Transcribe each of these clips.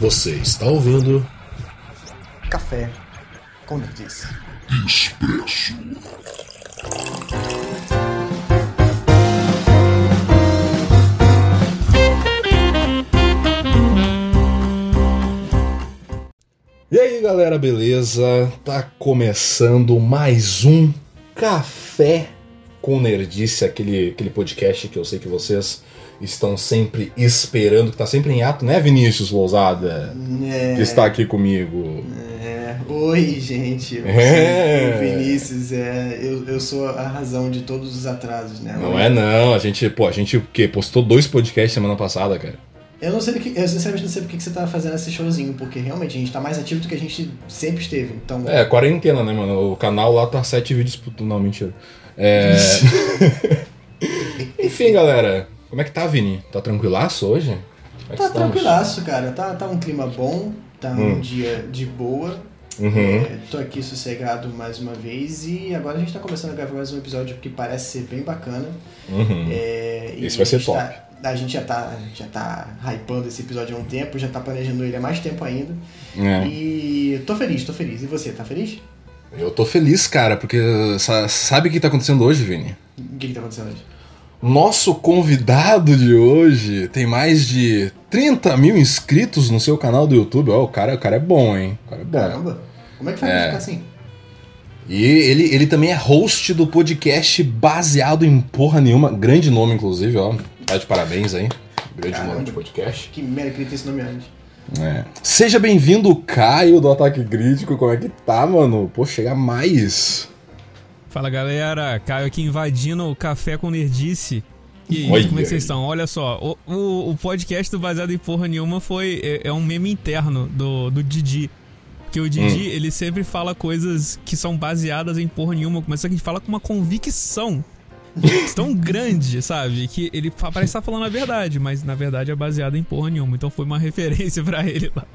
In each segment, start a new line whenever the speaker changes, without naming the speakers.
Você está ouvindo
Café com Nerdice.
Expresso. E aí galera, beleza? Tá começando mais um Café com Nerdice, aquele, aquele podcast que eu sei que vocês estão sempre esperando, que tá sempre em ato, né, Vinícius Lousada?
É,
Que está aqui comigo.
é, Oi, gente. Eu
É.
Vinícius, é, eu, eu sou a razão de todos os atrasos, né?
Não é não, a gente, pô, a gente o quê? Postou dois podcasts semana passada, cara.
Eu não sei que, eu sinceramente não sei por que você tá fazendo esse showzinho, porque realmente a gente tá mais ativo do que a gente sempre esteve. Então,
É, quarentena, né, mano? O canal lá tá sete vídeos por. Não, mentira. É. Enfim, galera. Como é que tá, Vini? Tá tranquilaço hoje? É
tá
estamos?
tranquilaço, cara. Tá, tá um clima bom, tá
Hum.
um dia de boa.
Uhum.
É, tô aqui sossegado mais uma vez e agora a gente tá começando a gravar mais um episódio que parece ser bem bacana.
Uhum.
É,
Esse vai ser
gente
top.
tá- a gente já tá, já tá hypando esse episódio há um tempo, já tá planejando ele há mais tempo ainda.
É.
E tô feliz, tô feliz. E você, tá feliz?
Eu tô feliz, cara, porque sa- sabe o que tá acontecendo hoje, Vini?
O que, que tá acontecendo hoje?
Nosso convidado de hoje tem mais de 30 mil inscritos no seu canal do YouTube. Ó, o cara, o cara é bom, hein? O cara é bom.
Caramba! Como é que faz
É.
ficar assim?
E ele, ele também é host do podcast baseado em porra nenhuma. Grande nome, inclusive, ó. Tá de parabéns aí. Grande
Caramba.
nome de podcast.
Que merda que ele tem esse nome antes.
É. Seja bem-vindo, Caio do Ataque Crítico. Como é que tá, mano? Pô, chega mais.
Fala galera, Caio aqui invadindo o Café com Nerdice. E aí, como é que vocês estão? Olha só, o, o, o podcast do Baseado em Porra Nenhuma foi, é, é um meme interno do, do Didi. Porque o Didi,
Hum.
ele sempre fala coisas que são baseadas em porra nenhuma, mas só que ele fala com uma convicção tão grande, sabe? Que ele parece estar falando a verdade, mas na verdade é baseado em porra nenhuma. Então foi uma referência pra ele lá.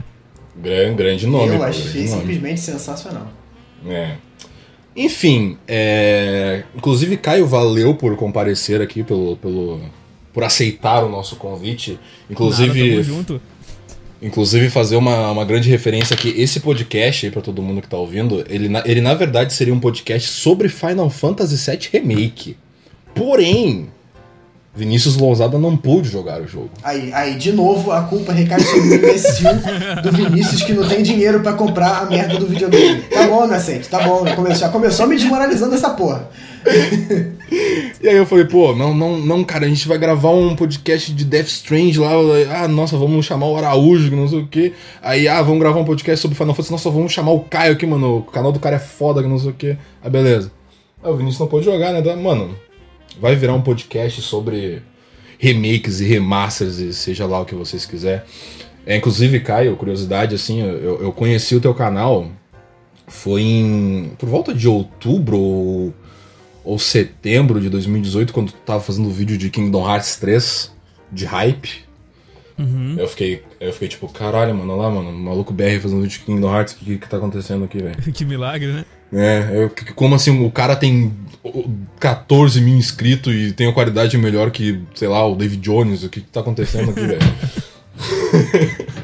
Grande, grande nome.
Eu achei simplesmente sensacional.
É. Enfim, é... inclusive Caio, valeu por comparecer aqui, pelo, pelo, por aceitar o nosso convite.
Nada,
Inclusive,
tamo junto.
Inclusive, fazer uma, uma grande referência que esse podcast aí, pra todo mundo que tá ouvindo, ele na, ele na verdade seria um podcast sobre Final Fantasy VII Remake. Porém, Vinícius Lousada não pôde jogar o jogo.
Aí, aí, de novo, a culpa recai sobre o imbecil do Vinícius que não tem dinheiro pra comprar a merda do videogame. Tá bom, Nascente, tá bom. Começou, já começou me desmoralizando essa porra.
E aí eu falei, pô, não, não, não, cara, a gente vai gravar um podcast de Death Strange lá. Ah, nossa, vamos chamar o Araújo, que não sei o quê. Aí, ah, vamos gravar um podcast sobre Final Fantasy. Nossa, vamos chamar o Caio aqui, mano. O canal do cara é foda, que não sei o quê. Ah, beleza. Aí o Vinícius não pôde jogar, né? Mano, vai virar um podcast sobre remakes e remasters e seja lá o que vocês quiserem. É, inclusive, Caio, curiosidade, assim, eu, eu conheci o teu canal foi em. por volta de outubro ou, ou setembro de 2018, quando tu tava fazendo o vídeo de Kingdom Hearts 3, de hype.
Uhum.
Eu fiquei, eu fiquei tipo, caralho, mano, olha lá, mano, maluco BR fazendo vídeo de Kingdom Hearts, o que, que tá acontecendo aqui, velho?
que milagre, né?
É, que- como assim, o cara tem 14 mil inscritos e tem a qualidade melhor que, sei lá, o David Jones, o que, que tá acontecendo aqui, velho?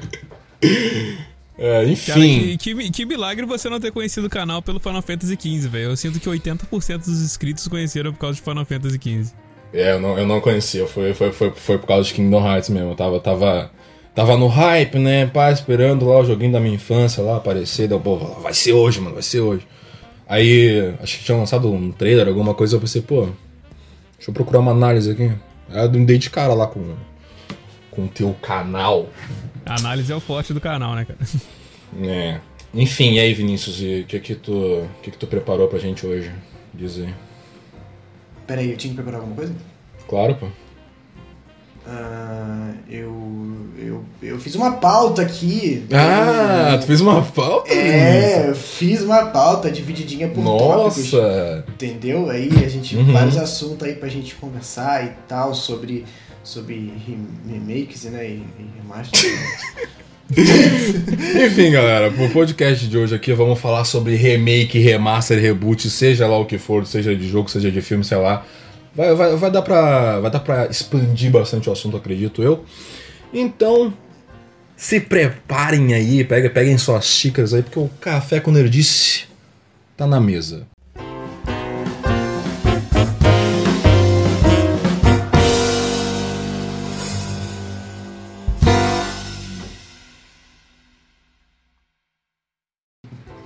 É, enfim.
Cara, que, que, que milagre você não ter conhecido o canal pelo Final Fantasy XV, velho. Eu sinto que 80% dos inscritos conheceram por causa de Final Fantasy XV.
É, eu não, eu não conhecia, foi, foi, foi, foi por causa de Kingdom Hearts mesmo. Eu tava, tava, tava no hype, né? Pá, esperando lá o joguinho da minha infância lá aparecer. Deu, pô, vai ser hoje, mano, vai ser hoje. Aí, acho que tinha lançado um trailer, alguma coisa, eu pensei, pô, deixa eu procurar uma análise aqui. Aí eu dei de cara lá com, com o teu canal.
A análise é o forte do canal, né, cara?
É. Enfim, e aí, Vinícius, o que que tu, o que que tu preparou pra gente hoje? Diz aí.
Pera aí, eu tinha que preparar alguma coisa?
Claro, pô.
Ah, eu, eu, eu fiz uma pauta aqui.
Ah,
Eu-
tu fez uma falta,
É, eu fiz uma pauta divididinha por tópicos.
Nossa!
Entendeu? Aí a gente.
Uhum.
Vários assuntos aí pra gente conversar e tal, sobre, sobre rem- remakes né, e, e remaster.
Enfim, galera, pro podcast de hoje aqui vamos falar sobre remake, remaster, reboot, seja lá o que for, seja de jogo, seja de filme, sei lá. Vai, vai, vai, dar pra, vai dar pra expandir bastante o assunto, acredito eu. Então, se preparem aí, peguem, peguem suas xícaras aí, porque o café com nerdice tá na mesa.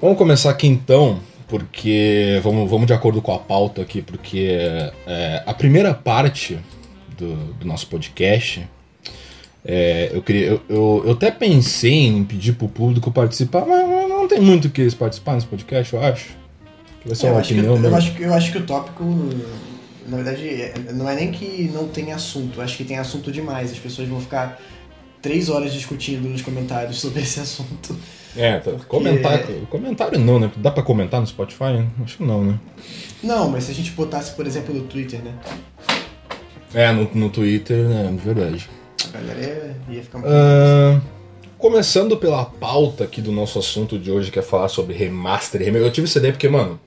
Vamos começar aqui então, porque vamos, vamos de acordo com a pauta aqui, porque é, a primeira parte do, do nosso podcast é, eu, queria, eu, eu, eu, até pensei em pedir pro público participar, mas não tem muito que eles participar nesse podcast, eu acho.
Vai ser é, uma opinião, que, eu, acho que, eu acho que o tópico, na verdade, é, não é nem que não tem assunto, eu acho que tem assunto demais. As pessoas vão ficar três horas discutindo nos comentários sobre esse assunto.
É, tá, porque... comentar, comentário não, né? Dá pra comentar no Spotify? Acho que não, né?
Não, mas se a gente botasse, por exemplo, no Twitter, né?
É, no, no Twitter, né? Verdade.
A galera ia ficar muito. Uh,
começando pela pauta aqui do nosso assunto de hoje, que é falar sobre remaster. Eu tive essa ideia porque, mano,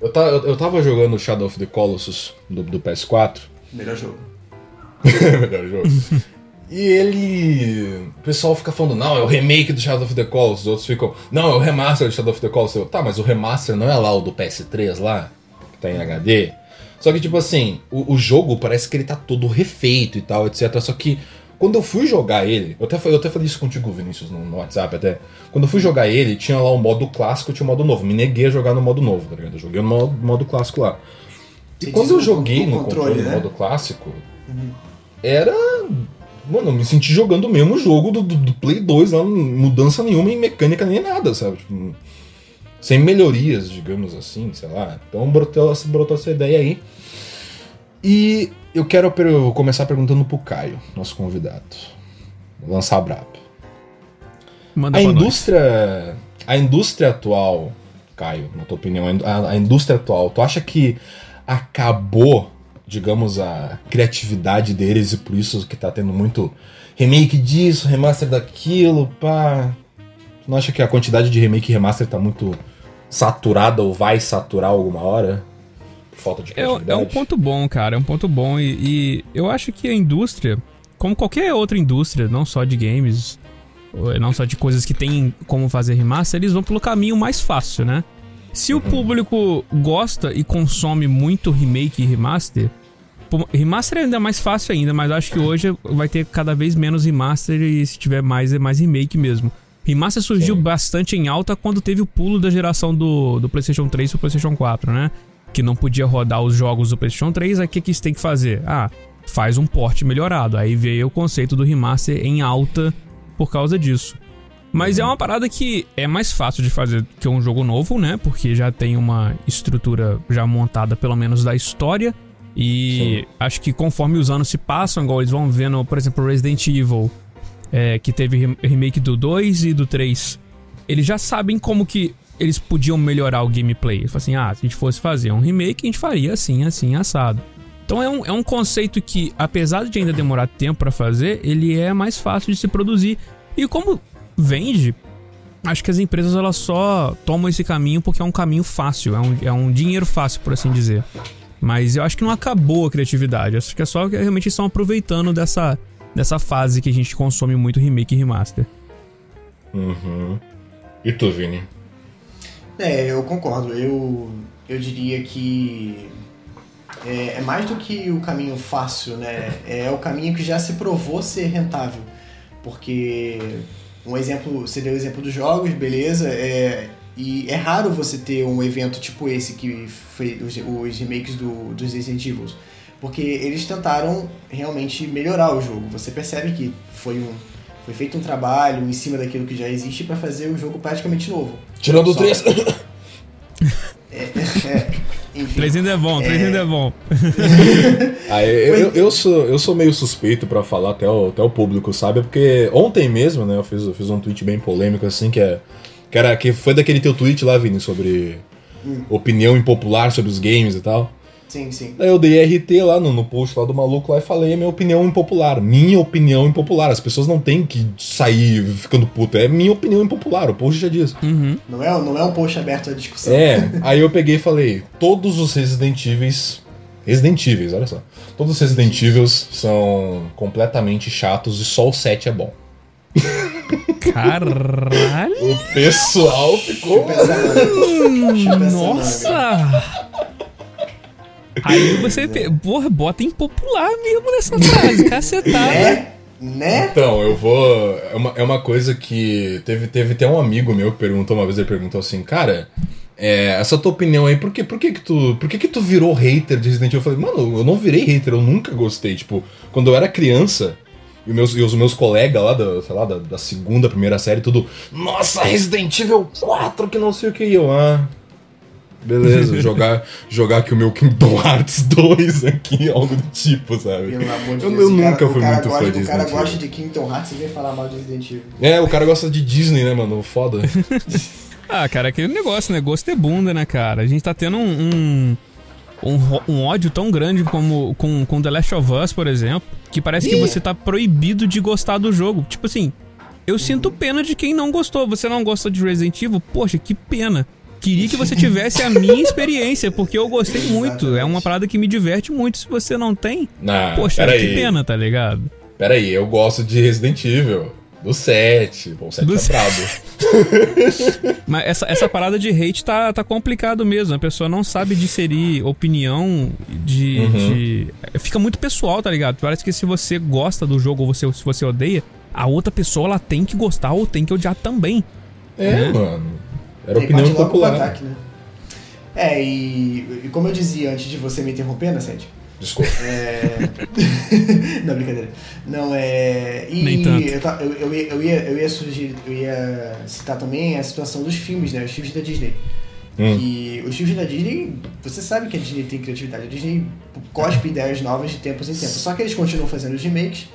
eu, tá, eu, eu tava jogando Shadow of the Colossus do, do PS4.
Melhor jogo.
Melhor jogo. E ele. O pessoal fica falando, não, é o remake do Shadow of the Colossus. Os outros ficam, não, é o remaster do Shadow of the Colossus. Eu, tá, mas o remaster não é lá o do PS3 lá, que tá em HD? Só que, tipo assim, o, o jogo parece que ele tá todo refeito e tal, etc. Só que quando eu fui jogar ele, eu até, eu até falei isso contigo, Vinícius, no, no, WhatsApp até. Quando eu fui jogar ele, tinha lá o modo clássico e tinha o modo novo. Me neguei a jogar no modo novo, tá ligado? Eu joguei no modo, modo clássico lá. E Você quando eu joguei no controle, controle né? modo clássico, uhum. era Mano, eu me senti jogando o mesmo jogo do, do, do Play 2, lá, mudança nenhuma em mecânica nem nada, sabe? Tipo, sem melhorias, digamos assim, sei lá. Então brotou, brotou essa ideia aí. E eu quero começar perguntando pro Caio, nosso convidado. Vou lançar brabo. Manda a indústria. Nós. A indústria atual, Caio, na tua opinião, a, a indústria atual, tu acha que acabou digamos, a criatividade deles e por isso que tá tendo muito remake disso, remaster daquilo, pá. Não acha que a quantidade de remake e remaster tá muito saturada ou vai saturar alguma hora? Por falta de criatividade?
É, é um ponto bom, cara, é um ponto bom e, e eu acho que a indústria, como qualquer outra indústria, não só de games, não só de coisas que tem como fazer remaster, eles vão pelo caminho mais fácil, né? Se o público gosta e consome muito remake e remaster, remaster é ainda mais fácil ainda, mas acho que hoje vai ter cada vez menos remaster e se tiver mais, é mais remake mesmo. Remaster surgiu Sim. bastante em alta quando teve o pulo da geração do, do PlayStation 3 pro PlayStation 4, né? Que não podia rodar os jogos do PlayStation 3, aí o que, que tem que fazer? Ah, faz um porte melhorado. Aí veio o conceito do remaster em alta por causa disso. Mas é uma parada que é mais fácil de fazer que um jogo novo, né? Porque já tem uma estrutura já montada, pelo menos, da história. E Sim. acho que conforme os anos se passam, igual eles vão vendo, por exemplo, Resident Evil, é, que teve remake do 2 e do 3, eles já sabem como que eles podiam melhorar o gameplay. Eles falam assim: ah, se a gente fosse fazer um remake, a gente faria assim, assim, assado. Então é um, é um conceito que, apesar de ainda demorar tempo para fazer, ele é mais fácil de se produzir. E como vende, acho que as empresas elas só tomam esse caminho porque é um caminho fácil, é um, é um dinheiro fácil, por assim dizer. Mas eu acho que não acabou a criatividade, acho que é só que realmente estão aproveitando dessa, dessa fase que a gente consome muito remake e remaster.
Uhum. E tu, Vini?
É, eu concordo. Eu, eu diria que é, é, mais do que o caminho fácil, né? É o caminho que já se provou ser rentável. Porque um exemplo, você deu o exemplo dos jogos, beleza. É, e é raro você ter um evento tipo esse que foi os, os remakes do, dos Resident Evil. Porque eles tentaram realmente melhorar o jogo. Você percebe que foi um, foi feito um trabalho em cima daquilo que já existe para fazer o jogo praticamente novo.
Tirando o 3.
É, é, enfim. 3 ainda é bom, 3 é... ainda é bom.
ah, eu, eu, eu, sou, eu sou meio suspeito para falar, até o, até o público sabe, porque ontem mesmo, né, eu fiz, eu fiz um tweet bem polêmico assim, que é. Que, era, que foi daquele teu tweet lá, Vini, sobre hum. opinião impopular sobre os games e tal.
Sim, sim.
Daí eu dei RT lá no, no post lá do maluco lá e falei a minha opinião impopular. Minha opinião impopular. As pessoas não têm que sair ficando puta. É minha opinião impopular. O post já diz.
Uhum. Não, é, não é um post aberto à discussão.
É. aí eu peguei e falei: todos os Resident Evil Resident Evil, olha só. Todos os Resident Evil são completamente chatos e só o 7 é bom.
Caralho!
O pessoal ficou.
Nossa! Aí você, porra, bota em popular mesmo nessa frase, cacetada.
Né? Né?
Então, eu vou. É uma, é uma coisa que. Teve, teve até um amigo meu que perguntou uma vez, ele perguntou assim, cara. É, essa tua opinião aí, por que, por que, que tu. Por que, que tu virou hater de Resident Evil? Eu falei, mano, eu não virei hater, eu nunca gostei. Tipo, quando eu era criança, e, meus, e os meus colegas lá, da, sei lá, da, da segunda, primeira série, tudo. Nossa, Resident Evil 4, que não sei o que. E eu, ah. Beleza, jogar, jogar aqui o meu Kingdom Hearts 2 aqui, algo do tipo, sabe?
Pelo amor de
Eu-
Deus.
eu
cara-
nunca
o
fui
cara
muito
gosta,
fã de
O cara gosta de Kingdom Hearts e vem falar mal de Resident Evil.
É, o cara gosta de Disney, né, mano? Foda.
Ah, cara, aquele negócio, né? Gosto é bunda, né, cara? A gente tá tendo um, um, um, um ódio tão grande como com, com The Last of Us, por exemplo, que parece que você tá proibido de gostar do jogo. Tipo assim, eu sinto pena de quem não gostou. Você não gostou de Resident Evil? Poxa, que pena. Queria que você tivesse a minha experiência, porque eu gostei muito. É uma parada que me diverte muito. Se você não tem, poxa, que
aí.
pena, tá ligado?
Pera aí, eu gosto de Resident Evil. Do 7. Bom, o 7
Do se-
brabo.
Mas essa, essa parada de hate tá, tá complicado mesmo. A pessoa não sabe disserir opinião de,
Uhum.
de- Fica muito pessoal, tá ligado? Parece que se você gosta do jogo ou você, se você odeia, a outra pessoa ela tem que gostar ou tem que odiar também.
É,
Né?
mano. Era opinião popular.
ataque, né? É, e, e como eu dizia antes de você me interromper, né, Sede?
Desculpa.
É... não, brincadeira. Não, é. E
Nem tanto.
Eu, ta- eu, eu, ia, eu, ia, eu, ia sugerir, eu ia citar também a situação dos filmes, né? Os filmes da Disney.
Hum.
Que os filmes da Disney, você sabe que a Disney tem criatividade. A Disney cospe ideias novas de tempos em tempos. Só que eles continuam fazendo os remakes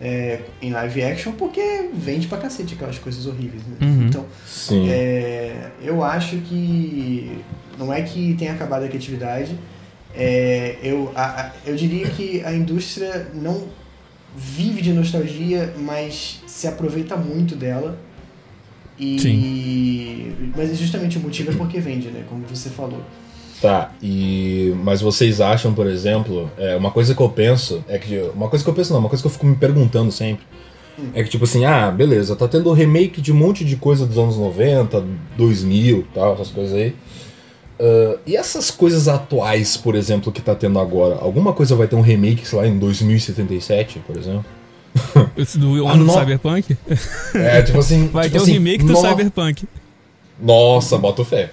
é, em live action porque vende pra cacete aquelas coisas horríveis. Né?
Uhum.
Então,
Sim.
é, eu acho que não é que tenha acabado a criatividade. é, eu, a- a- eu diria que a indústria não vive de nostalgia, mas se aproveita muito dela. E, Mas justamente o motivo é porque vende, né? Como você falou.
Tá, e. Mas vocês acham, por exemplo, é, uma coisa que eu penso é que. Uma coisa que eu penso não, uma coisa que eu fico me perguntando sempre. É que, tipo assim, ah, beleza, tá tendo remake de um monte de coisa dos anos 90, 2000 tal, essas coisas aí. Ah, e essas coisas atuais, por exemplo, que tá tendo agora? Alguma coisa vai ter um remake, sei lá, em 2077, por exemplo?
Esse Do
Ah,
ano do
no-
Cyberpunk?
É, tipo assim.
Vai
tipo
ter
assim,
remake do
no-
Cyberpunk.
Nossa, boto fé.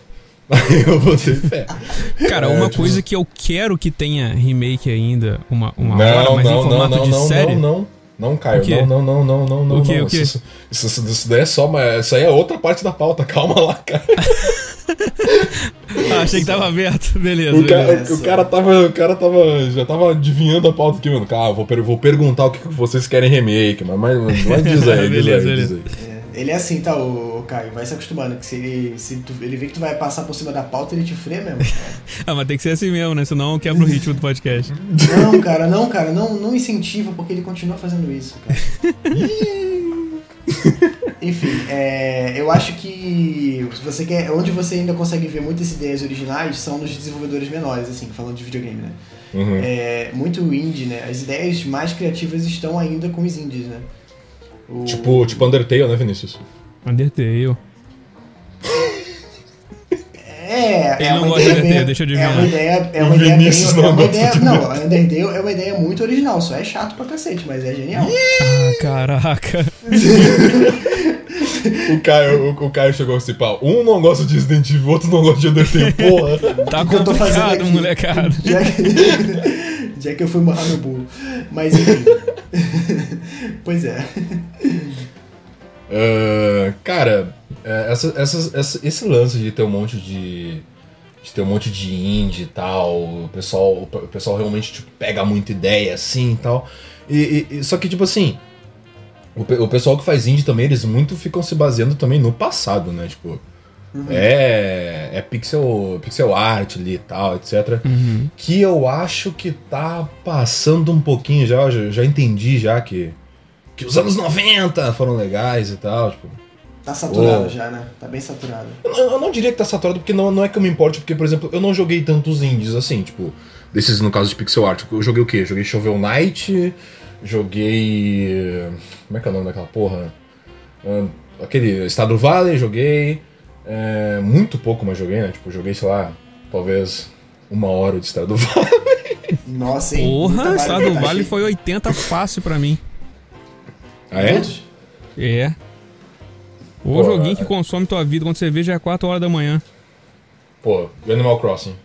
eu botei fé.
Cara,
É,
uma
tipo-
coisa que eu quero que tenha remake ainda, uma, uma
não,
hora, mas
não,
em formato
não,
de
não,
série.
não, não, não, Caio,
O quê?
não, não, não, não, não, não,
O quê,
não.
o quê?
Isso, isso, isso, isso daí é só uma, isso aí é outra parte da pauta, calma lá, cara.
Ah, achei que tava aberto. Beleza,
O
beleza.
cara, o cara tava, o cara tava, já tava adivinhando a pauta aqui, mano. Cara, vou, per- vou perguntar o que vocês querem remake, mas, mas, mas diz aí, diz
Beleza,
aí, diz
beleza.
aí.
É, ele é assim, tá, o, Caio? Vai se acostumando. Que se ele, se tu- ele vê que tu vai passar por cima da pauta, ele te freia mesmo.
Ah, mas tem que ser assim mesmo, né? Senão quebra o ritmo do podcast.
Não, cara, não, cara, não, não incentiva porque ele continua fazendo isso, cara. Enfim, é, eu acho que se você quer, onde você ainda consegue ver muitas ideias originais são nos desenvolvedores menores, assim, falando de videogame, né?
Uhum.
É, muito indie, né? As ideias mais criativas estão ainda com os indies, né? O-
Tipo, tipo Undertale, né, Vinícius?
Undertale.
É,
Ele
é
não
uma
gosta de
ideia
Undertale,
bem-
deixa eu
É uma ideia, é
O
uma ideia bem,
Vinícius não
é uma ideia,
de
não, Undertale é uma ideia muito original, só é chato pra cacete, mas é genial.
Ah, caraca.
O Caio, o, o Caio chegou assim, pá, um não gosta de Resident Evil, o outro não gosta de Undertale, porra.
Tá complicado, molecada.
Já que, já que eu fui morrar no burro. Mas enfim. pois é.
Ah, cara, é, essa, essas- essa- esse lance de ter um monte de. de ter um monte de indie e tal, o pessoal, o pe- o pessoal realmente tipo, pega muita ideia assim e tal. E, só que, tipo assim, o, o pessoal que faz indie também, eles muito ficam se baseando também no passado, né? Tipo, é, é pixel, pixel art ali e tal, etc.
Uhum.
Que eu acho que tá passando um pouquinho já, já, já entendi já que. Que os anos 90 foram legais e tal, tipo.
Tá saturado
Oh.
já, né? Tá bem saturado.
Eu, eu não diria que tá saturado, porque não, não é que eu me importe, porque, por exemplo, eu não joguei tantos indies assim, tipo, Desses, no caso de pixel art. Eu joguei o quê? Joguei Shovel Knight, joguei. Como é que é o nome daquela porra? Aquele Estado Valley, joguei. É, muito pouco, mas joguei, né? Tipo, joguei, sei lá, talvez uma hora de Estado Valley.
Nossa, hein?
Porra, Estado Valley foi 80 fácil pra mim.
Ah, é?
É. O
Pô,
joguinho
é-
que consome tua vida quando você vê já é 4 horas da manhã.
Pô, e Animal Crossing.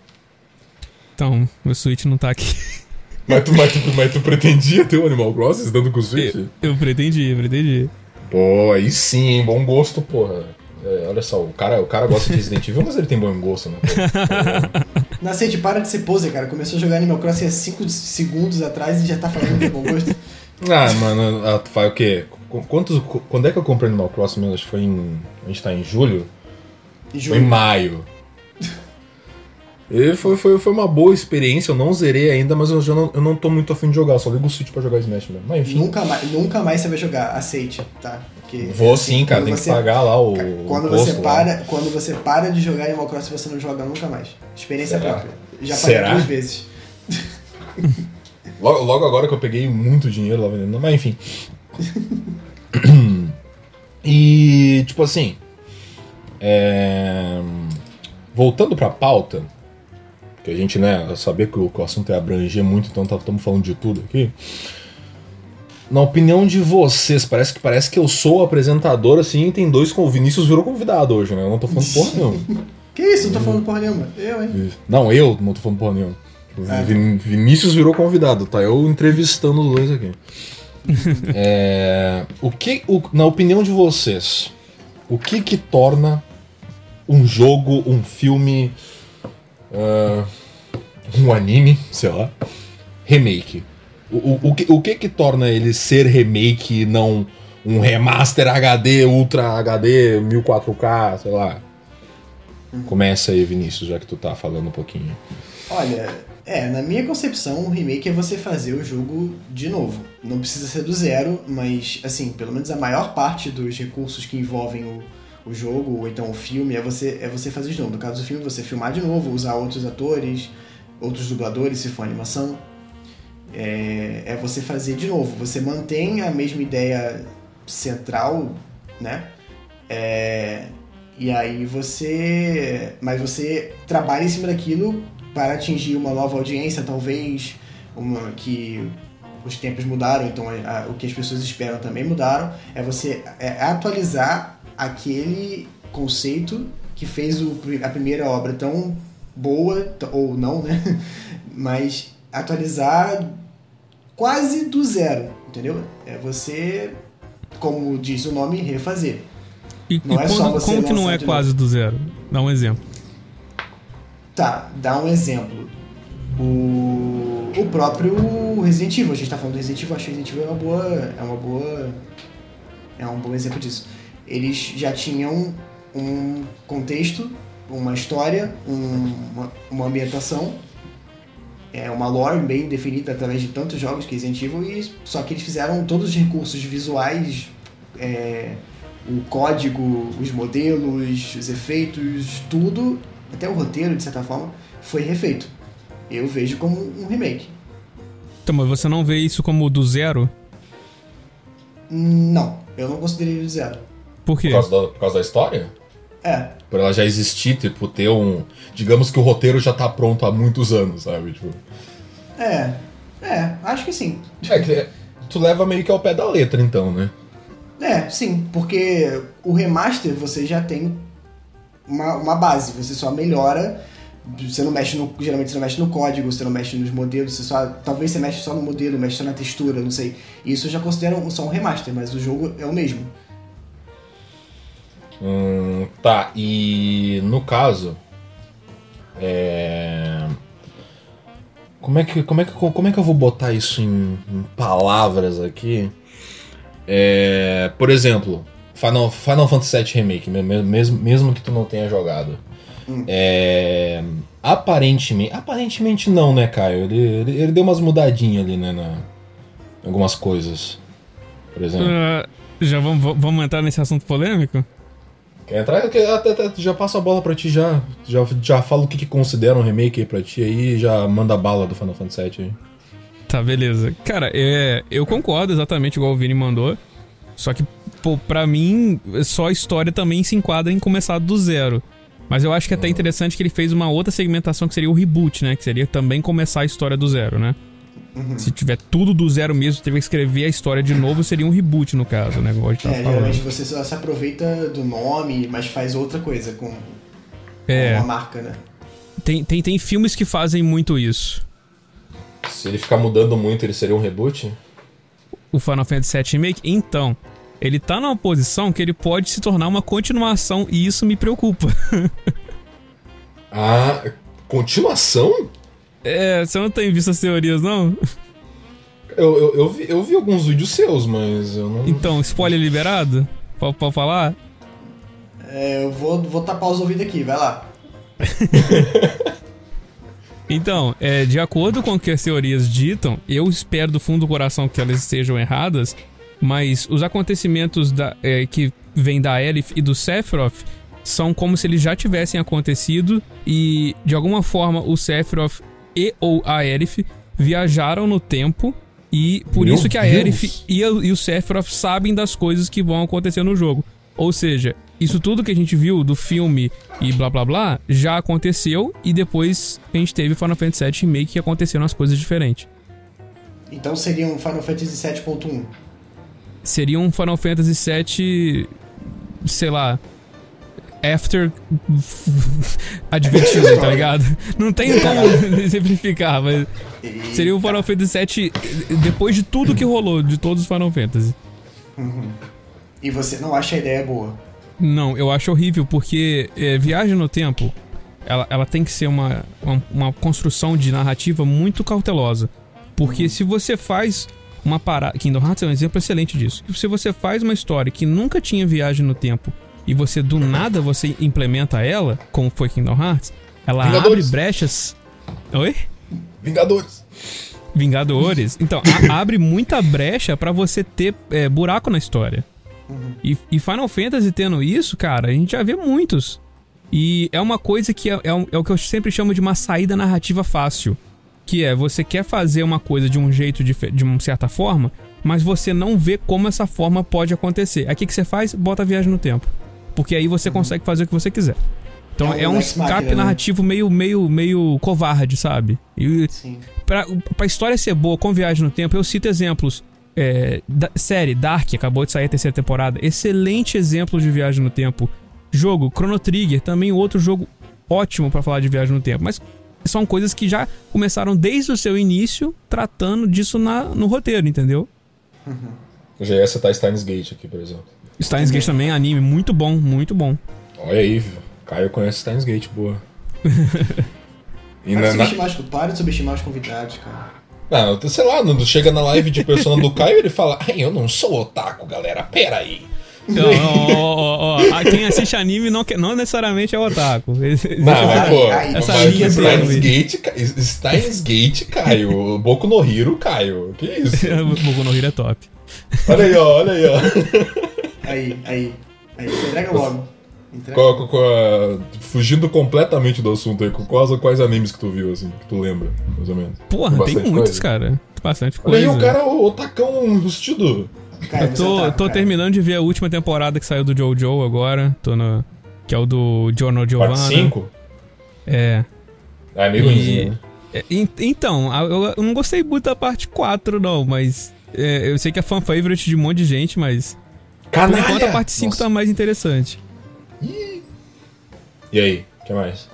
Então, meu Switch não tá aqui.
Mas tu, mas, tu, mas tu pretendia ter o Animal Crossing estando com o Switch?
Eu, eu pretendi, eu pretendi.
Pô, aí sim, hein? Bom gosto, porra. É, olha só, o cara, o cara gosta de Resident Evil, mas ele tem bom gosto, né?
Nascente, para de ser poser, cara. Começou a jogar Animal Crossing há 5 segundos atrás e já tá falando de bom gosto.
Ah, mano, ah, tu faz o quê? Qu- Quantos, qu- quando é que eu comprei Animal Crossing mesmo? Acho que foi em. A gente tá em julho?
E
Foi em maio. E foi, foi, foi uma boa experiência, eu não zerei ainda, mas eu já não, eu não tô muito afim de jogar, só ligo o Switch pra jogar Smash mesmo. Mas enfim.
nunca mais, nunca mais você vai jogar, aceite, tá? Porque,
Vou
assim,
sim, cara, tem
você-
que pagar lá o.
Quando você,
lá.
para, quando você para de jogar Animal Crossing, você não joga nunca mais. Experiência
Será?
própria. Já parei
Será?
duas vezes.
Logo, logo agora que eu peguei muito dinheiro lá vendendo, mas enfim. e, tipo assim. é, Voltando pra pauta, que a gente, né, saber que o, que o assunto é abranger muito, então estamos falando de tudo aqui. Na opinião de vocês, parece que parece que eu sou o apresentador, assim, e tem dois com o Vinícius virou convidado hoje, né? Eu não tô falando porra nenhuma.
Que isso? Não tô falando porra nenhuma. Eu, hein?
Não, eu não tô falando porra nenhuma.
Ah.
Vin- Vinícius virou convidado, tá? Eu entrevistando os dois aqui. É, o que, o- na opinião de vocês, o que que torna um jogo, um filme, ah, um anime, sei lá, remake? O, o, o que, o que que torna ele ser remake e não um remaster HD, Ultra HD, 1004K, sei lá? Começa aí, Vinícius, já que tu tá falando um pouquinho.
Olha, é, na minha concepção, o remake é você fazer o jogo de novo. Não precisa ser do zero, mas, assim, pelo menos a maior parte dos recursos que envolvem o, o jogo, ou então o filme, é você, é você fazer de novo. No caso do filme, você filmar de novo, usar outros atores, outros dubladores, se for animação. É, é você fazer de novo. Você mantém a mesma ideia central, né? É, e aí você. Mas você trabalha em cima daquilo para atingir uma nova audiência, talvez uma que os tempos mudaram, então a- a- o que as pessoas esperam também mudaram. É você é atualizar aquele conceito que fez o a primeira obra tão boa, ou não, né? Mas atualizar quase do zero, entendeu? É você, como diz o nome, refazer.
E,
Não
e
é só
quando-
você
como que não é quase do zero? Dá um exemplo.
Tá, dá um exemplo. O, o próprio Resident Evil, a gente tá falando do Resident Evil, acho que Resident Evil é uma boa. É uma boa. É um bom exemplo disso. Eles já tinham um contexto, uma história, um- uma, uma ambientação, é uma lore bem definida através de tantos jogos que Resident Evil, e só que eles fizeram todos os recursos visuais, é, o código, os modelos, os efeitos, tudo, até o roteiro, de certa forma, foi refeito. Eu vejo como um remake.
Então, mas você não vê isso como do zero?
Não, eu não consideraria do zero.
Por quê?
Por causa, da, por causa da história?
É,
Por ela já existir, tipo, ter um. Digamos que o roteiro já tá pronto há muitos anos, sabe? Tipo.
é, é, acho que sim.
É que tu leva meio que ao pé da letra, então, né?
É, sim, porque o remaster você já tem uma, uma base, você só melhora. Você não mexe no. Geralmente você não mexe no código, você não mexe nos modelos, você só. Talvez você mexe só no modelo, mexe só na textura, não sei. Isso eu já considero só um remaster, mas o jogo é o mesmo.
Hum, tá, e no caso. É. Como é, que, como, é que, como é que eu vou botar isso em, em palavras aqui? É, por exemplo, Final, Final Fantasy VII Remake, me- me- mesmo, mesmo que tu não tenha jogado.
Hum.
É, aparentemente. Aparentemente não, né, Caio? Ele, ele, ele deu umas mudadinhas ali, né? Na, em algumas coisas. Por exemplo.
Ah, já vamos, vamos entrar nesse assunto polêmico?
Entrar? Já passo a bola pra ti já. Já, já falo o que, que considera um remake aí pra ti aí já manda bala do Final Fantasy VII aí.
Tá, beleza. Cara, é, eu concordo exatamente igual o Vini mandou. Só que, pô, pra mim, só a história também se enquadra em começar do zero. Mas eu acho que é até interessante que ele fez uma outra segmentação que seria o reboot, né? Que seria também começar a história do zero, né? Se tiver tudo do zero mesmo, teve que escrever a história de novo, seria um reboot no caso, né? Igual a gente
É,
tava falando.
geralmente você só se aproveita do nome, mas faz outra coisa com, com
É,
uma marca, né?
tem, tem, tem filmes que fazem muito isso.
Se ele ficar mudando muito, ele seria um reboot?
o Final Fantasy VII Remake, então, ele tá numa posição que ele pode se tornar uma continuação e isso me preocupa.
Ah, continuação?
É, você não tem visto as teorias, não?
Eu, eu, eu, vi, eu vi alguns vídeos seus, mas eu não.
Então, spoiler liberado? Pode, pode falar?
É, eu vou, vou tapar os ouvidos aqui, vai lá.
Então, é, de acordo com o que as teorias ditam, eu espero do fundo do coração que elas estejam erradas, mas os acontecimentos da- é, que vêm da Elif e do Sephiroth são como se eles já tivessem acontecido e, de alguma forma, o Sephiroth e ou a Elif viajaram no tempo e por
Meu
isso que a. Elif e, e o Sephiroth sabem das coisas que vão acontecer no jogo. Ou seja, isso tudo que a gente viu do filme e blá blá blá já aconteceu e depois a gente teve Final Fantasy VII Remake que aconteceram as coisas diferentes.
Então seria um Final Fantasy 7.1.
Seria um Final Fantasy VII, sei lá, After Adventure, tá ligado? Não tem como simplificar, mas seria um Final Fantasy VII depois de tudo que rolou, de todos os Final Fantasy.
E você não acha a ideia boa?
Não, eu acho horrível, porque é, viagem no tempo, ela, ela tem que ser uma, uma, uma construção de narrativa muito cautelosa. Porque se você faz uma parada. Kingdom Hearts é um exemplo excelente disso. Se você faz uma história que nunca tinha viagem no tempo e você do nada você implementa ela, como foi Kingdom Hearts, ela
Vingadores.
abre brechas. Oi?
Vingadores!
Vingadores. Então, a- abre muita brecha pra você ter é, buraco na história. E, e Final Fantasy tendo isso, cara, a gente já vê muitos. E é uma coisa que é, é é o que eu sempre chamo de uma saída narrativa fácil. Que é, você quer fazer uma coisa de um jeito, dife- de uma certa forma, mas você não vê como essa forma pode acontecer. Aí o que, que você faz? Bota a viagem no tempo. Porque aí você consegue fazer o que você quiser. Então
É
é
um
escape
né?
narrativo meio, meio, meio covarde, sabe? E
Sim.
pra, pra história ser boa com viagem no tempo, eu cito exemplos. É, da, série Dark, acabou de sair a terceira temporada. Excelente exemplo de viagem no tempo. Jogo Chrono Trigger, também outro jogo ótimo pra falar de viagem no tempo. Mas são coisas que já começaram desde o seu início tratando disso na, no roteiro, entendeu?
Eu já ia citar Steins Gate aqui, por exemplo.
Steins Gate também, anime, muito bom, muito bom.
Olha aí, viu? Caio conhece Steins Gate, boa. E
Para
na,
subestimar os, para de subestimar os convidados, cara.
não, sei lá, quando chega na live de persona do Caio, ele fala: Ai, eu não sou otaku, galera, pera aí.
Ó, ó, ó, ó, quem assiste anime não, não necessariamente é otaku. Existe
Não, mas pô,
essa
mas
linha
Steins
tênue.
Gate, Steins Gate, Caio. Boku no Hero, Caio. Que isso?
Boku no Hero é top.
Olha aí, ó, olha aí, ó.
Aí, aí. Aí, entrega logo. Entrega.
Qual- qual- qual- fugindo completamente do assunto aí, quais, quais animes que tu viu, assim, que tu lembra, mais ou menos?
Porra, tem muitos,
coisa.
cara. Bastante
Olha aí,
coisa.
o cara, o otacão vestido.
Cara,
Eu tô,
tá,
eu tô
cara.
terminando de ver a última temporada que saiu do Jojo agora. Tô no. Que é o do Giorno Giovanna.
Parte 5?
É.
Ah, é meio ruimzinho, né?
é, en- Então, eu não gostei muito da parte 4, não, mas. é, eu sei que é fan favorite de um monte de gente, mas. Por enquanto a parte 5
Nossa.
tá mais interessante.
E aí, o que mais?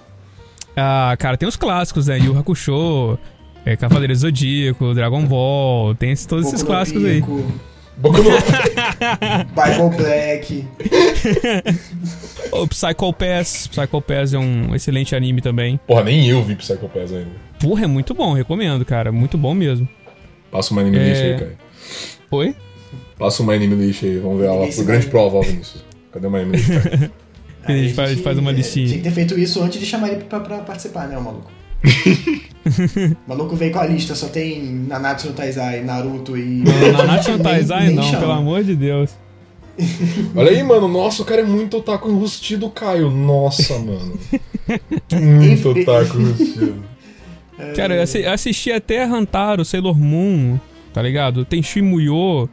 Ah, cara, tem os clássicos, né? Yu Hakusho, é, Cavaleiro do Zodíaco, Dragon Ball, tem esses- todos esses
Boku no
clássicos aí.
Boku no...
Bible Black.
O Psycho Pass, Psycho Pass é um excelente anime também.
Porra, nem eu vi Psycho Pass ainda.
Porra, é muito bom, recomendo, cara. Muito bom mesmo.
Passa uma anime
É.
list aí, Caio.
Oi?
Passa uma anime list aí, vamos ver ela.
Se
Grande
vai-
prova, ó, Vinícius. Cadê uma anime list?
A gente faz- faz uma listinha.
Tinha que ter feito isso antes de chamar ele pra, pra participar, né, o maluco? o maluco veio com a lista, só tem Nanatsu no Taizai, Naruto e.
Não, Nanatsu no Taizai
nem
não,
chama.
pelo amor de Deus.
Olha aí, mano. Nossa, o cara é muito otaku enrustido, Caio. Nossa, mano. muito otaku enrustido.
Cara, eu assi- assisti até Hantaro, Sailor Moon, tá ligado? Tem Shimuyo.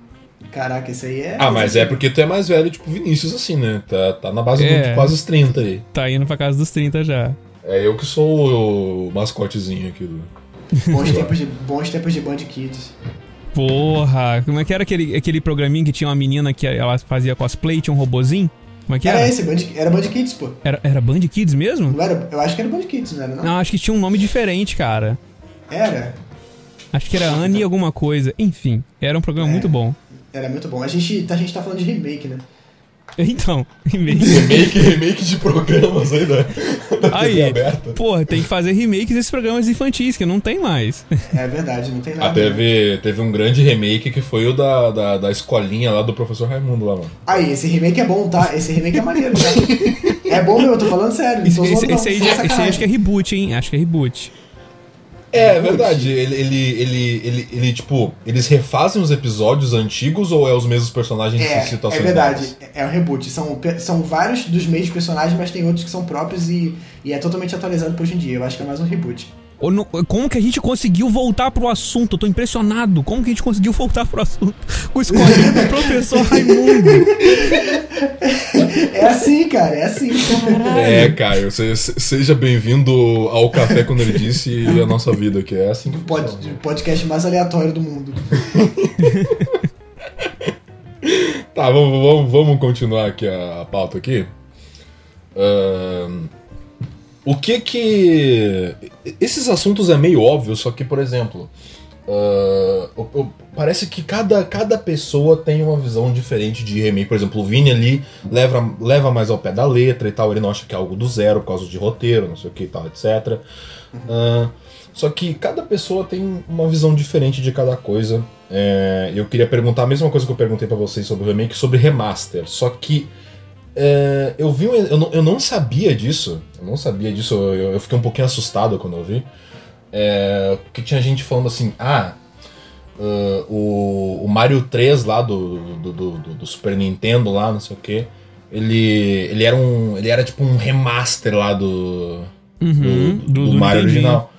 Caraca, isso aí é.
Ah, mas é porque tu é mais velho, tipo Vinícius, assim, né? Tá, tá na base
É.
de quase os 30 aí.
Tá indo pra casa dos 30 já.
É eu que sou o mascotezinho aqui do.
Bons tempos de, bons tempos de Band Kids.
Porra, como é que era aquele, aquele programinha que tinha uma menina que ela fazia cosplay, tinha um robozinho? Como é que
Era
era?
esse, Band, era Band Kids, pô.
Era, era Band Kids mesmo?
Não era, eu acho que era Band Kids, não era, não?
Não, acho que tinha um nome diferente, cara.
Era.
Acho que era Anne alguma coisa. Enfim, era um programa
É.
muito bom.
Era muito bom. A gente, tá- a gente tá falando de remake, né?
Então, e-mail.
Remake, remake de programas aí da, da
Aí.
Aberta.
Porra, tem que fazer remakes desses programas infantis, que não tem mais.
É verdade, não tem nada.
Ah, teve, teve um grande remake que foi o da, da, da escolinha lá do professor Raimundo lá, mano.
Aí, esse remake é bom, tá? Esse remake é maneiro, tá? é bom, meu, eu tô falando sério.
Esse, esse- esse aí, já- esse aí acho que é reboot, hein? Acho que é reboot.
É, é verdade. Ele, ele, ele, ele, ele, tipo, eles refazem os episódios antigos ou é os mesmos personagens
É,
em situações
é verdade,
novas?
é é um reboot. São, são vários dos mesmos personagens, mas tem outros que são próprios e, e é totalmente atualizado pra hoje em dia. Eu acho que é mais um reboot.
Como que a gente conseguiu voltar pro assunto? Eu tô impressionado. Como que a gente conseguiu voltar pro assunto? O escolhido do professor Raimundo.
É assim, cara, é assim.
É, Caio, se- se- seja bem-vindo ao Café quando ele disse e a nossa vida, que é assim
Pod, podcast mais aleatório do mundo.
Tá, vamos, vamos, vamos continuar aqui a, a pauta aqui. Ahn, o que que... Esses assuntos é meio óbvio, só que, por exemplo... o- parece que cada, cada pessoa tem uma visão diferente de remake. Por exemplo, o Vini ali leva, leva mais ao pé da letra e tal. Ele não acha que é algo do zero por causa de roteiro, não sei o que e tal, etc. Ah, só que cada pessoa tem uma visão diferente de cada coisa. É, eu queria perguntar a mesma coisa que eu perguntei pra vocês sobre o remake, sobre remaster. Só que é, eu vi, um- eu não, eu não sabia disso. Eu não sabia disso. Eu, eu fiquei um pouquinho assustado quando eu vi. É, porque tinha gente falando assim, ah, ah, o, o Mario 3 lá do, do, do, do- Super Nintendo lá, não sei o que. Ele, ele era um. Ele era tipo um remaster lá do,
Uhum,
do, do Mario original.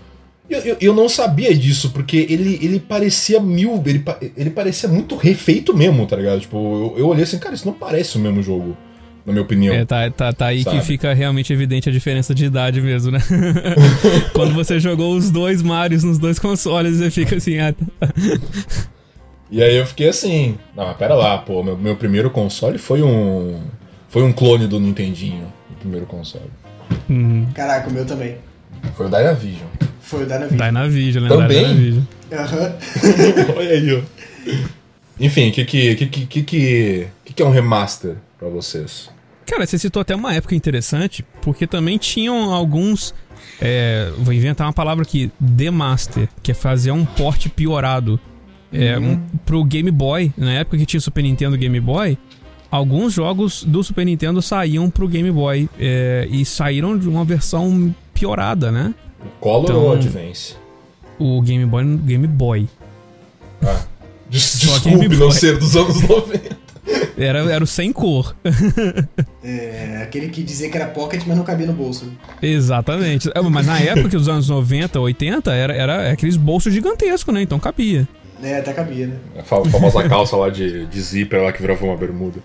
Eu, eu, eu não sabia disso, porque ele, ele parecia mil. Ele, ele parecia muito refeito mesmo, tá ligado? Tipo, eu, eu olhei assim, cara, isso não parece o mesmo jogo, na minha opinião.
É, tá, tá, tá aí
Sabe?
que fica realmente evidente a diferença de idade mesmo, né? Quando você jogou os dois Marios nos dois consoles, você fica assim, ah, tá.
E aí eu fiquei assim, não, mas pera lá, pô, meu, meu primeiro console foi um. Foi um clone do Nintendinho, o primeiro console.
Hum,
Caraca, o meu também.
Foi o Dynavision.
Foi o Dynavision.
Dynavision, né?
Também?
Dynavision.
Aham.
Olha aí, ó. Enfim, o que que, que, que, que, que, que que é um remaster pra vocês?
Cara, você citou até uma época interessante, porque também tinham alguns. é, vou inventar uma palavra aqui, demaster, que é fazer um porte piorado. É, um, pro Game Boy, na época que tinha o Super Nintendo e Game Boy, alguns jogos do Super Nintendo saíam pro Game Boy é, e saíram de uma versão piorada, né?
Color
Então-
ou Advance?
O Game Boy Game Boy.
Ah, des-
Só
desculpe
Game
não
Boy.
ser dos anos 90.
Era, era o sem cor.
É, aquele que dizia que era pocket, mas não cabia no bolso.
Exatamente. É, Mas na época dos anos 90, 80, era, era aqueles bolsos gigantescos, né? Então cabia.
É, até cabia, né?
A fa- famosa calça lá de, de zíper lá que virava uma bermuda.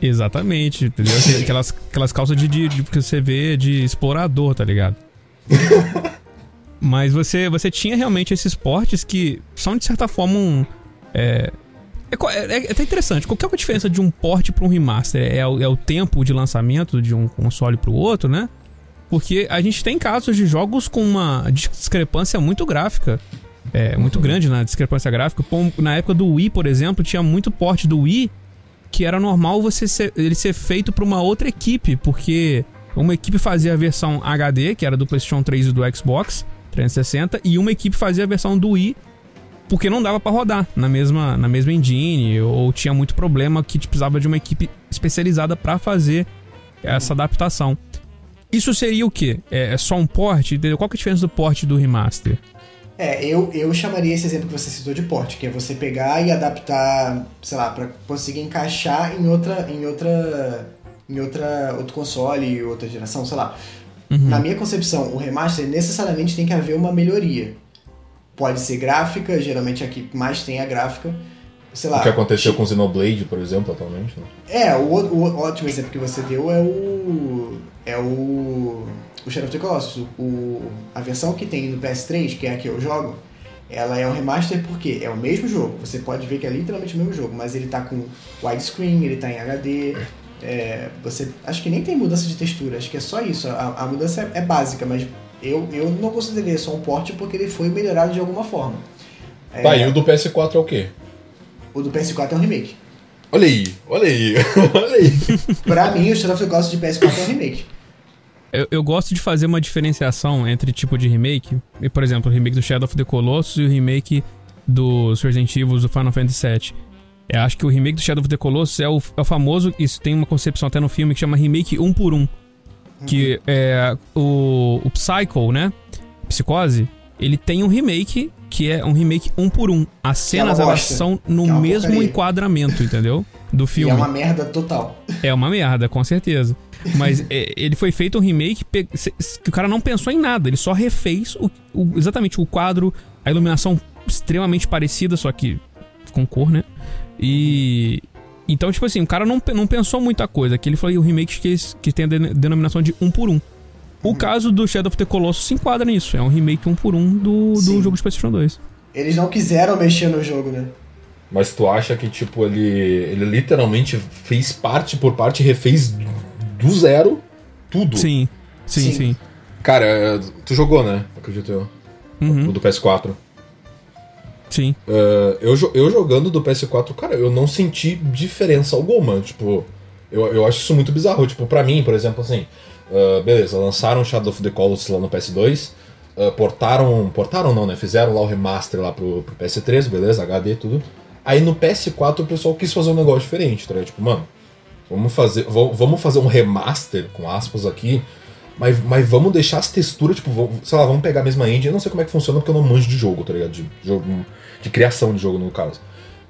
Exatamente, entendeu? Aquelas, aquelas calças de, de, de- que você vê de explorador, tá ligado? Mas você, você tinha realmente esses portes que são, de certa forma, um. É, é, é- é até interessante. Qual que é a diferença de um porte para um remaster? É, o- é o tempo de lançamento de um console para o outro, né? Porque a gente tem casos de jogos com uma discrepância muito gráfica. É, muito grande na discrepância gráfica. Na época do Wii, por exemplo, tinha muito porte do Wii que era normal você ser- ele ser feito para uma outra equipe, porque uma equipe fazia a versão HD, que era do PlayStation 3 e do Xbox 360, e uma equipe fazia a versão do Wii, porque não dava para rodar na mesma, na mesma engine, ou tinha muito problema que te precisava de uma equipe especializada para fazer essa adaptação. Isso seria o quê? É, é só um port? Entendeu? Qual que é a diferença do port e do remaster?
É, eu, eu chamaria esse exemplo que você citou de porte, que é você pegar e adaptar, sei lá, para conseguir encaixar em outra, em outra, em outra, outro console, outra geração, sei lá.
Uhum.
Na minha concepção, o remaster necessariamente tem que haver uma melhoria. Pode ser gráfica, geralmente a que mais tem a gráfica. Sei lá.
O que aconteceu com Xenoblade, por exemplo, atualmente. Né?
É, o, o, o ótimo exemplo que você deu é o. É o. O Shadow of the Colossus. O, a versão que tem no PS3, que é a que eu jogo, ela é um remaster porque é o mesmo jogo. Você pode ver que é literalmente o mesmo jogo, mas ele tá com widescreen, ele tá em HD. É, você acho que nem tem mudança de textura, acho que é só isso. A, a mudança é, é, básica, mas eu, eu não consideraria só um porte porque ele foi melhorado de alguma forma.
É, tá, e o do PS4 é o quê?
O do PS4 é um remake.
Olha aí, olha aí, olha aí.
pra mim, o Shadow of the Colossus de PS4 é um remake.
Eu, eu, gosto de fazer uma diferenciação entre tipo de remake. E, por exemplo, o remake do Shadow of the Colossus e o remake dos Resident Evil do Final Fantasy VII. Eu acho que o remake do Shadow of the Colossus é o, é o famoso. Isso tem uma concepção até no filme que chama remake um por um. Que é o, o Psycho, né? Psicose. Ele tem um remake que é um remake um por um. As cenas elas são no é mesmo porcaria. enquadramento, entendeu? Do filme. E é
uma merda total.
É uma merda, com certeza. Mas é, ele foi feito um remake que o cara não pensou em nada, ele só refez o, o, exatamente o quadro, a iluminação extremamente parecida, só que com cor, né? E. Então, tipo assim, o cara não, não pensou muita coisa. Que ele falou o remake que, que tem a denominação de um por um. O uhum. caso do Shadow of the Colossus se enquadra nisso. É um remake um por um do, do jogo de PlayStation 2.
Eles não quiseram mexer no jogo, né?
Mas tu acha que, tipo, ele, ele literalmente fez parte por parte, refez do zero tudo?
Sim, sim, sim. sim.
Cara, tu jogou, né? Acredito eu.
Uhum.
O do PS4.
Sim.
Uh, eu, eu jogando do PS4, cara, eu não senti diferença alguma. Tipo, eu, eu acho isso muito bizarro. Tipo, pra mim, por exemplo, assim, uh, beleza, lançaram Shadow of the Colossus lá no PS2, uh, portaram. Portaram não, né? Fizeram lá o remaster lá pro, pro PS3, beleza, HD, tudo. Aí no PS4 o pessoal quis fazer um negócio diferente, tá? Tipo, mano, vamos fazer, vamos fazer um remaster, com aspas aqui, mas, mas vamos deixar as texturas, tipo, vamos, sei lá, vamos pegar a mesma engine. Eu não sei como é que funciona porque eu não manjo de jogo, tá ligado? De, jogo, de criação de jogo, no caso.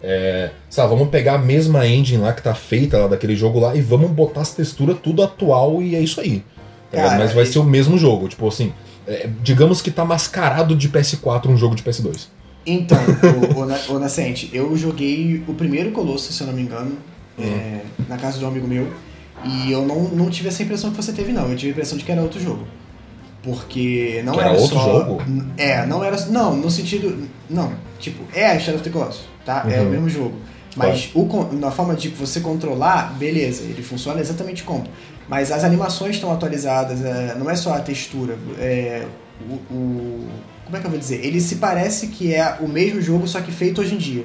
É, sei lá, vamos pegar a mesma engine lá que tá feita lá daquele jogo lá e vamos botar as texturas tudo atual e é isso aí. Tá Cara, mas vai e... ser o mesmo jogo, tipo assim. É, digamos que tá mascarado de PS4 um jogo de PS2.
Então, o, o, o Nascente, eu joguei o primeiro Colosso, se eu não me engano, hum. é, na casa de um amigo meu. E eu não, não tive essa impressão que você teve, não. Eu tive a impressão de que era outro jogo. Porque não
que
era,
era outro
só,
jogo?
É, não era. Não, no sentido. Não, tipo, é Shadow of the Colossus, tá? Uhum. É o uhum. mesmo jogo. Mas o, na forma de você controlar, beleza, ele funciona exatamente como. Mas as animações estão atualizadas, é, não é só a textura. É, o, o, como é que eu vou dizer? Ele se parece que é o mesmo jogo, só que feito hoje em dia.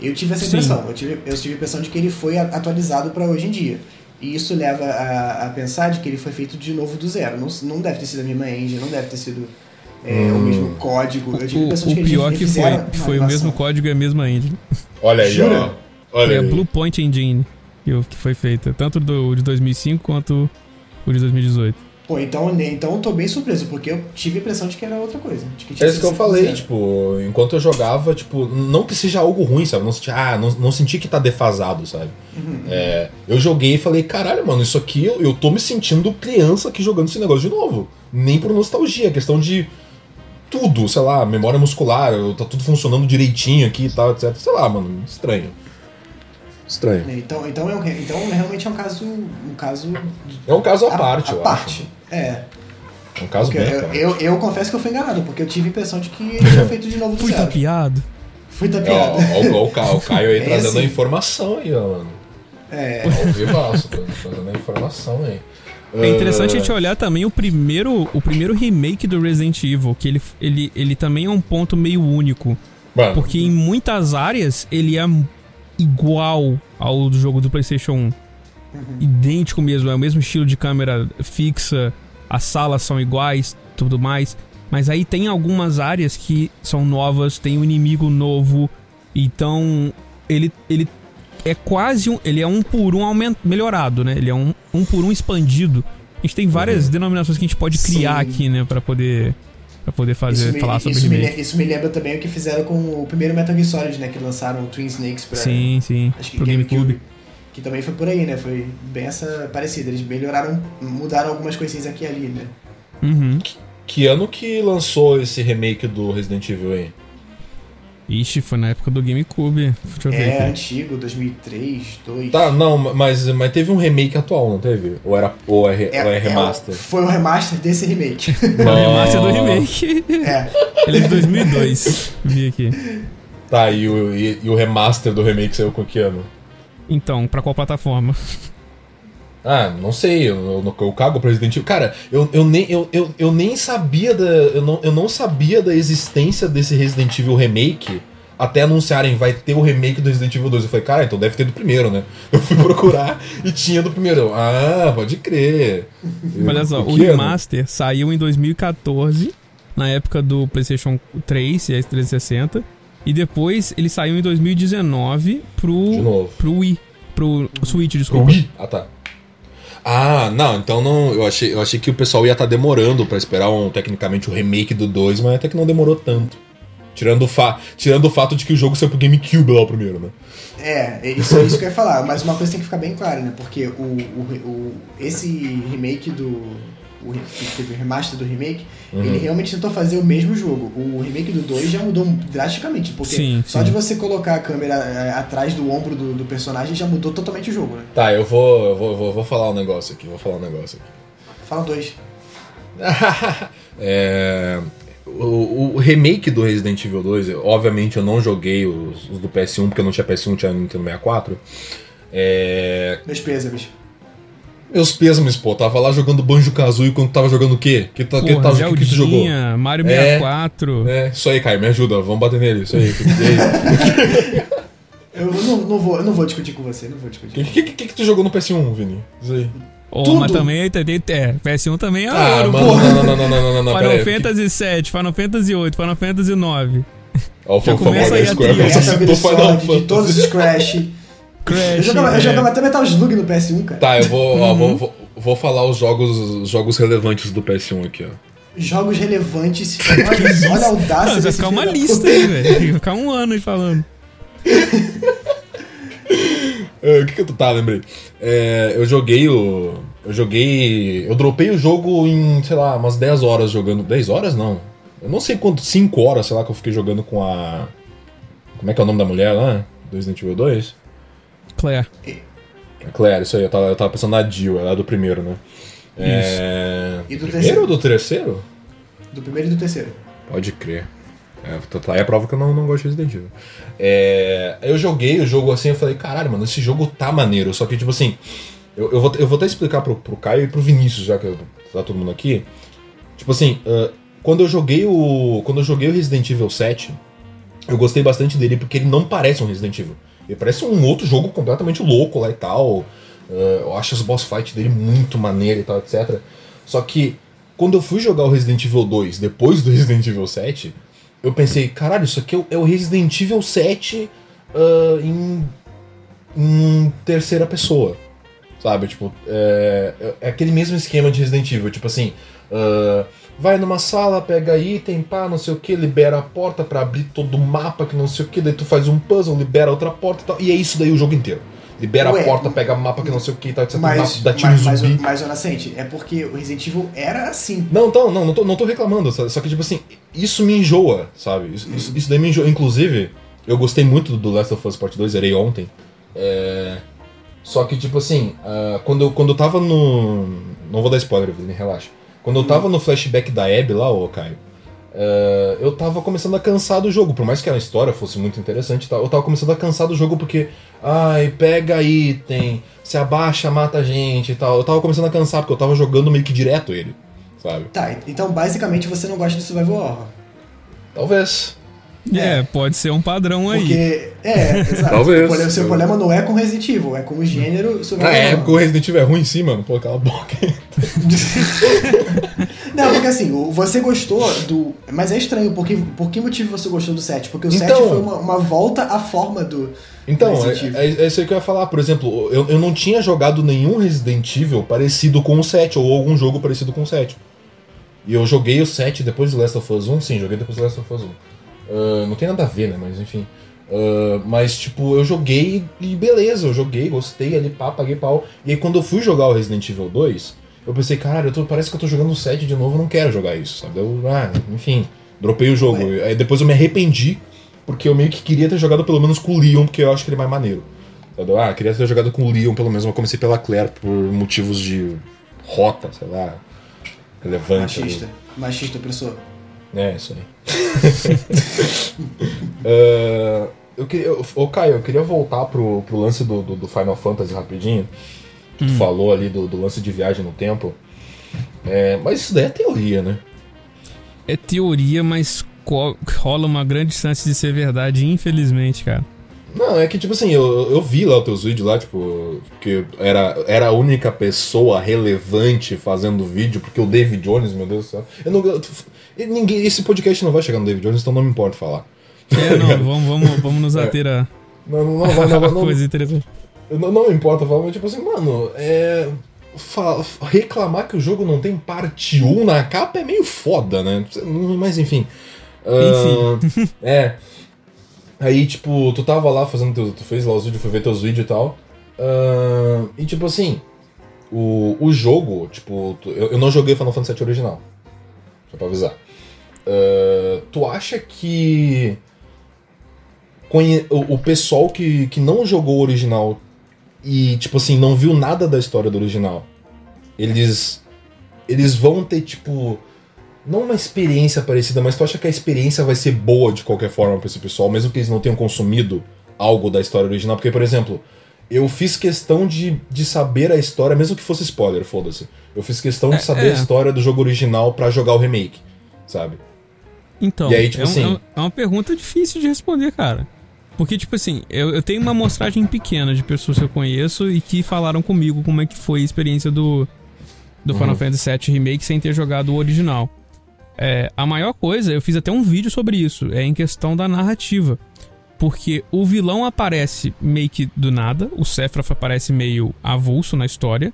Eu tive essa impressão. Eu tive, eu tive a impressão de que ele foi atualizado para hoje em dia. E isso leva a, a, pensar de que ele foi feito de novo do zero. Não, não deve ter sido a mesma engine, não deve ter sido é, hum. o mesmo código. Eu tive
o, de que o pior que foi, foi o mesmo código e a mesma engine.
Olha aí,
Jura?
Olha
foi
aí.
a Blue Point Engine que foi feita, tanto do de 2005 quanto o de 2018.
Pô, então, então eu tô bem surpreso, porque eu tive a impressão de que era outra coisa.
é isso que eu falei, tipo, enquanto eu jogava, tipo, não que seja algo ruim, sabe? Não senti, ah, não, não senti que tá defasado, sabe? Uhum. É, eu joguei e falei, caralho, mano, isso aqui eu, eu tô me sentindo criança aqui jogando esse negócio de novo. Nem por nostalgia, questão de tudo, sei lá, memória muscular, tá tudo funcionando direitinho aqui e tal, etc. Sei lá, mano, estranho. Estranho.
Então, então, é, então realmente é um caso. Um caso
é um caso à parte,
a,
eu
parte.
acho.
É.
É um caso porque bem.
Eu, eu, eu, confesso que eu fui enganado, porque eu tive a impressão de que ele foi feito de novo do
Fui
zero.
tapeado.
Fui tapeado.
É, ó, ó, ó, o Caio aí é trazendo assim. a informação aí, ó, mano.
É.
Ao vivaço, trazendo a informação aí.
É interessante a gente olhar também o primeiro, o primeiro remake do Resident Evil, que ele, ele, ele também é um ponto meio único. Mano. Porque em muitas áreas ele é igual ao do jogo do PlayStation 1. Uhum. Idêntico mesmo, é o mesmo estilo de câmera fixa, as salas são iguais, tudo mais. Mas aí tem algumas áreas que são novas, tem um inimigo novo, então ele, ele é quase um. Ele é um por um aumento, melhorado, né? Ele é um, um por um expandido. A gente tem várias uhum. denominações que a gente pode criar Sim. aqui, né? Pra poder Pra poder fazer,
me,
falar sobre
isso me,
remake.
isso me lembra também o que fizeram com o primeiro Metal Gear Solid, né? Que lançaram o Twin Snakes pra.
Sim, sim.
Acho que
Pro GameCube.
Que também foi por aí, né? Foi bem essa parecida. Eles melhoraram, mudaram algumas coisinhas aqui e ali, né?
Uhum.
Que ano que lançou esse remake do Resident Evil aí?
Ixi, foi na época do GameCube. Deixa eu ver
É
aqui.
antigo, 2003, 2002.
Tá, não, mas, mas teve um remake atual, não teve? Ou, era, ou, é, re- ou é remaster?
o- foi o remaster desse remake.
É o remaster do remake.
é.
Ele é de 2002. Vi aqui.
Tá, e o, e, e o remaster do remake saiu com que ano?
Então, pra qual plataforma?
Ah, não sei, eu, eu, eu cago pro Resident Evil. Cara, eu, eu, nem, eu, eu, eu nem sabia da. Eu não, eu não sabia da existência desse Resident Evil remake até anunciarem vai ter o remake do Resident Evil 2. Eu falei, cara, então deve ter do primeiro, né? Eu fui procurar e tinha do primeiro. Eu, Ah, pode crer.
Olha só, o remaster saiu em 2014, na época do PlayStation 3 e X360. E depois ele saiu em 2019
De
pro,
novo.
pro Wii. Pro Switch,
Pro
desculpa.
Wii? Ah, tá. Ah, não, então não. Eu achei, eu achei que o pessoal ia estar demorando pra esperar um, tecnicamente o remake do 2, mas até que não demorou tanto. Tirando o, fa tirando o fato de que o jogo saiu pro GameCube lá primeiro, né?
É, é isso, é isso que eu ia falar. Mas uma coisa tem que ficar bem clara, né? Porque o, o, o- esse remake do. O, que teve o remaster do remake,
Uhum.
ele realmente tentou fazer o mesmo jogo. O remake do 2 já mudou drasticamente, porque
Sim,
só
sim.
de você colocar a câmera é, atrás do ombro do, do personagem já mudou totalmente o jogo, né?
Tá, eu vou, eu vou, eu vou, vou falar um negócio aqui, vou falar um negócio aqui.
Fala dois.
É, o, o remake do Resident Evil 2, eu- obviamente eu não joguei os, os do PS1, porque eu não tinha PS1, tinha Nintendo 64. É,
Meus pêsames.
Meus pêsames, pô, tava lá jogando Banjo Kazooie quando tava jogando o quê? Que, tá- que,
Porra,
tava, que, que tu jogou?
Zeldinha, Mario
É.
64.
É, isso aí, Caio, me ajuda, vamos bater nele, isso aí.
Eu não, não, vou, eu não vou discutir com você, não vou
O
discutir.
que, que, que, que tu jogou no PS1, Vini? Isso aí.
Oh,
Tudo.
mas também tem, é, PS1 também é
Ah,
ouro,
mano,
porra.
não, não, não, não, não, não, não,
Final
pera aí.
Fantasy VII, Final Fantasy VIII, Final Fantasy 9.
Ó, o famoso Square. Versus
Essa
do Final
Solid, de todos
Fantasy.
os Crash.
Crash.
Eu jogava, eu
é.
jogava até Metal Slug no PS1, cara.
Tá, eu vou, ó,
Uhum.
vou, vou, vou falar os jogos, os jogos relevantes do PS1 aqui, ó.
Jogos relevantes. Olha, olha a audácia
Não, vai ficar uma lista aí, velho. Vai ficar um ano aí falando.
É, o que que eu tá, lembrei. É, eu joguei o. Eu joguei. Eu dropei o jogo em, sei lá, umas 10 horas jogando. 10 horas não. Eu não sei quanto, 5 horas, sei lá, que eu fiquei jogando com a. Como é que é o nome da mulher lá? Do Resident Evil 2?
Claire.
Claire, isso aí, eu tava, eu tava pensando na Jill, ela é do primeiro, né? É...
E do
primeiro
terceiro?
ou do terceiro?
Do primeiro e do terceiro.
Pode crer. É, tá aí a prova que eu não, não gosto de Resident Evil. É, eu joguei o jogo assim, eu falei, caralho, mano, esse jogo tá maneiro. Só que, tipo assim, eu, eu, vou, eu vou até explicar pro, pro Caio e pro Vinícius, já que eu- tá todo mundo aqui. Tipo assim, ah, quando eu joguei o. Quando eu joguei o Resident Evil 7, eu gostei bastante dele porque ele não parece um Resident Evil. Ele parece um outro jogo completamente louco lá e tal. Ah, eu acho as boss fight dele muito maneiro e tal, etc. Só que quando eu fui jogar o Resident Evil 2 depois do Resident Evil 7, eu pensei, caralho, isso aqui é o- é Resident Evil 7 ah, em, em terceira pessoa. Sabe? Tipo, é, é aquele mesmo esquema de Resident Evil. Tipo assim, ah, vai numa sala, pega item, pá, não sei o que, libera a porta pra abrir todo o mapa, que não sei o que, daí tu faz um puzzle, libera outra porta e tal. E é isso daí o jogo inteiro. Libera
Ué,
a porta, pega mapa, que não sei o que e tal, etc.
Mas,
dá tiro
mas, mas,
zumbi.
mas, Honestamente, é porque o Resident Evil era assim.
Não, então, não, não tô, não tô reclamando, só que, tipo assim, isso me enjoa, sabe? Isso, isso, isso daí me enjoa. Inclusive, eu gostei muito do Last of Us Part 2, zerei ontem. É... Só que, tipo assim, ah, quando, eu, quando eu tava no. Não vou dar spoiler, Vini, relaxa. Quando eu tava no flashback da Abby lá, ô Caio, ah, eu tava começando a cansar do jogo. Por mais que a história fosse muito interessante, eu tava começando a cansar do jogo porque. Ai, pega item, se abaixa, mata a gente e tal. Eu tava começando a cansar porque eu tava jogando meio que direto ele, sabe?
Tá, então basicamente você não gosta de Survival Horror.
Talvez.
É, pode ser um padrão aí.
Porque. É, exato.
Talvez.
O problema- seu problema não é com Resident Evil, é com o gênero
Na
Survival
época o
Horror.
Resident Evil é ruim sim, mano. Pô, cala a boca.
Não, porque assim, o- você gostou do. Mas é estranho, porque, por que motivo você gostou do 7? Porque o 7
Então-
foi uma, uma volta à forma do.
Então,
Resident Evil.
é, é, é isso aí que eu ia falar. Por exemplo, eu, eu não tinha jogado nenhum Resident Evil parecido com o 7, ou algum jogo parecido com o 7. E eu joguei o 7 depois do Last of Us 1. Sim, joguei depois do Last of Us 1. Uh, não tem nada a ver, né? Mas enfim. Uh, mas, tipo, eu joguei e beleza, eu joguei, gostei ali, pá, paguei pau. E aí quando eu fui jogar o Resident Evil 2, eu pensei, caralho, eu tô, parece que eu tô jogando o 7 de novo, eu não quero jogar isso, sabe? Eu, ah, enfim, dropei o jogo. Aí depois eu me arrependi, porque eu meio que queria ter jogado pelo menos com o Leon, porque eu acho que ele é mais maneiro. Sabe? Ah, queria ter jogado com o Leon, pelo menos eu comecei pela Claire por motivos de rota, sei lá, relevante.
Machista, ali. machista opressor.
É, isso aí. uh, eu queria, ô Caio, eu queria voltar pro, pro lance do, do, do Final Fantasy rapidinho. Hum. tu falou ali do, do, lance de viagem no tempo. É, mas isso daí é teoria, né?
É teoria, mas rola uma grande chance de ser verdade, infelizmente, cara.
Não, é que, tipo assim, eu, eu vi lá os teus vídeos lá, tipo, que era, era a única pessoa relevante fazendo vídeo, porque o David Jones, meu Deus do céu. Eu não, eu, ninguém, esse podcast não vai chegar no David Jones, então não me importa falar.
É, não, vamos, vamos, vamos nos é. ater a.
Não, não, não, não, não,
coisa interessante.
Não, não me importa falar, mas tipo assim, mano, é. reclamar que o jogo não tem parte 1 na capa é meio foda, né? Mas enfim.
Enfim.
Uh, é. Aí, tipo, tu tava lá fazendo teu, tu fez lá os vídeos, foi ver teus vídeos e tal. Uh, e tipo assim, o, o jogo, tipo, tu, eu, eu, não joguei Final Fantasy VII original. Só pra avisar. Uh, tu acha que conhe, o, o, pessoal que, que não jogou o original e, tipo assim, não viu nada da história do original, eles. Eles vão ter, tipo não uma experiência parecida, mas tu acha que a experiência vai ser boa de qualquer forma para esse pessoal, mesmo que eles não tenham consumido algo da história original? Porque, por exemplo, eu fiz questão de, de saber a história, mesmo que fosse spoiler, foda-se. Eu fiz questão de é, saber é. a história do jogo original para jogar o remake, sabe?
Então, aí, tipo é, assim, um, é uma pergunta difícil de responder, cara. Porque, tipo assim, eu, eu tenho uma amostragem pequena de pessoas que eu conheço e que falaram comigo como é que foi a experiência do, do Final uhum. Fantasy VII Remake sem ter jogado o original. É, a maior coisa, eu fiz até um vídeo sobre isso, é em questão da narrativa. Porque o vilão aparece meio que do nada, o Sephiroth aparece meio avulso na história.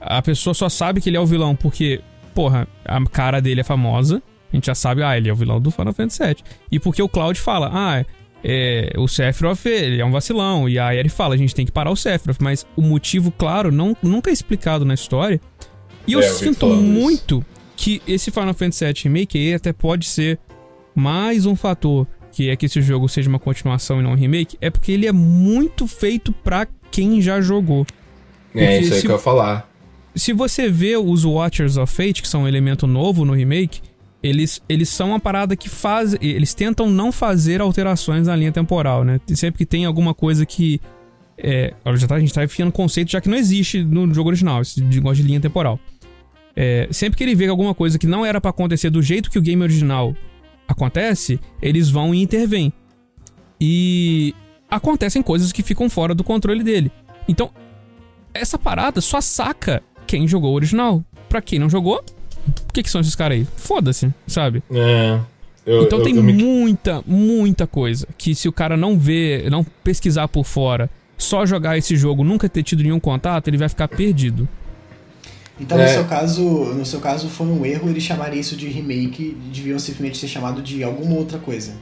A pessoa só sabe que ele é o vilão porque, porra, a cara dele é famosa. A gente já sabe, ah, ele é o vilão do Final Fantasy VII. E porque o Cloud fala, ah, é, o Sephiroth ele é um vacilão. E a Eri fala, a gente tem que parar o Sephiroth. Mas o motivo, claro, não, nunca é explicado na história. E eu é, sinto muito que esse Final Fantasy VII Remake aí até pode ser mais um fator que é que esse jogo seja uma continuação e não um remake, é porque ele é muito feito pra quem já jogou.
É, porque é, isso aí se, que eu ia falar.
Se você vê os Watchers of Fate, que são um elemento novo no remake, eles, eles são uma parada que faz. Eles tentam não fazer alterações na linha temporal, né? Sempre que tem alguma coisa que. É, já tá, a gente tá enfiando conceito já que não existe no jogo original, esse negócio de linha temporal. É, sempre que ele vê alguma coisa que não era para acontecer do jeito que o game original acontece, eles vão e intervêm. E acontecem coisas que ficam fora do controle dele. Então, essa parada só saca quem jogou o original. Pra quem não jogou, o que, que são esses caras aí? Foda-se, sabe?
É.
Eu, então eu, tem eu me... muita, muita coisa que se o cara não ver, não pesquisar por fora, só jogar esse jogo, nunca ter tido nenhum contato, ele vai ficar perdido.
Então, é. no seu caso, no seu caso foi um erro ele chamaria isso de remake, deviam simplesmente ser chamado de alguma outra coisa.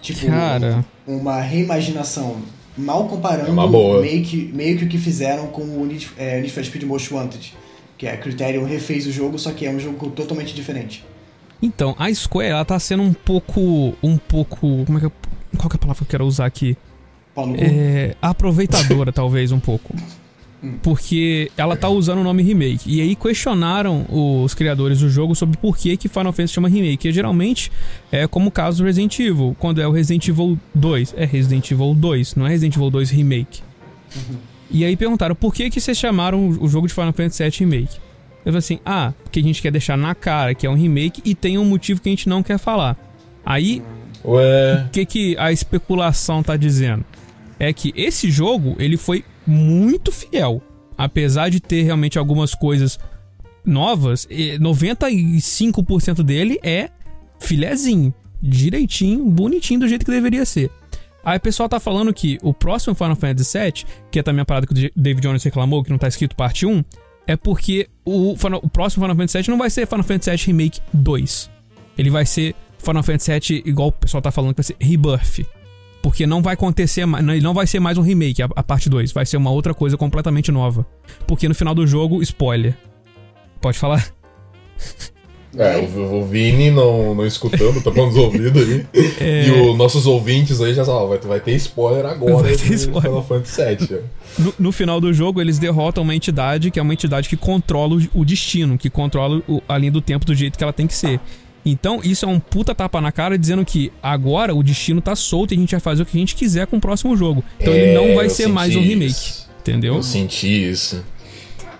Tipo,
Cara.
uma reimaginação. Mal comparando é meio, que, meio que o que fizeram com o Need, é, Need for Speed Most Wanted. Que é, a Criterion refez o jogo, só que é um jogo totalmente diferente.
Então, a Square, ela tá sendo um pouco. Um pouco. Como é que eu, Qual que é a palavra que eu quero usar aqui?
Paulo
é, aproveitadora, talvez, um pouco. Porque ela tá usando o nome remake. E aí questionaram os criadores do jogo sobre por que, que Final Fantasy chama remake. E geralmente é como o caso do Resident Evil. Quando é o Resident Evil 2, é Resident Evil 2, não é Resident Evil 2 Remake. Uhum. E aí perguntaram por que, que vocês chamaram o jogo de Final Fantasy VII Remake. Eu falei assim, ah, porque a gente quer deixar na cara que é um remake e tem um motivo que a gente não quer falar. Aí,
Ué.
o que, que a especulação tá dizendo? É que esse jogo, ele foi muito fiel. Apesar de ter realmente algumas coisas novas, 95% dele é filezinho, direitinho, bonitinho do jeito que deveria ser. Aí o pessoal tá falando que o próximo Final Fantasy VII, que é também a parada que o David Jones reclamou, que não tá escrito parte 1, é porque o, o próximo Final Fantasy VII não vai ser Final Fantasy VII Remake 2. Ele vai ser Final Fantasy VII, igual o pessoal tá falando, que vai ser Rebirth. Porque não vai acontecer mais. Não vai ser mais um remake, a, a parte 2. Vai ser uma outra coisa completamente nova. Porque no final do jogo, spoiler. Pode falar?
É, o, o Vini não, não escutando, tapando os ouvidos aí.
É.
E os nossos ouvintes aí já ó, vai, vai ter spoiler agora
Vai ter spoiler.
Final Fantasy VII.
No, no final do jogo, eles derrotam uma entidade que é uma entidade que controla o, o destino, que controla o- a linha do tempo do jeito que ela tem que ser. Então, isso é um puta tapa na cara dizendo que agora o destino tá solto e a gente vai fazer o que a gente quiser com o próximo jogo. Então ele
É,
não vai ser mais um remake.
isso.
Entendeu?
Eu senti isso.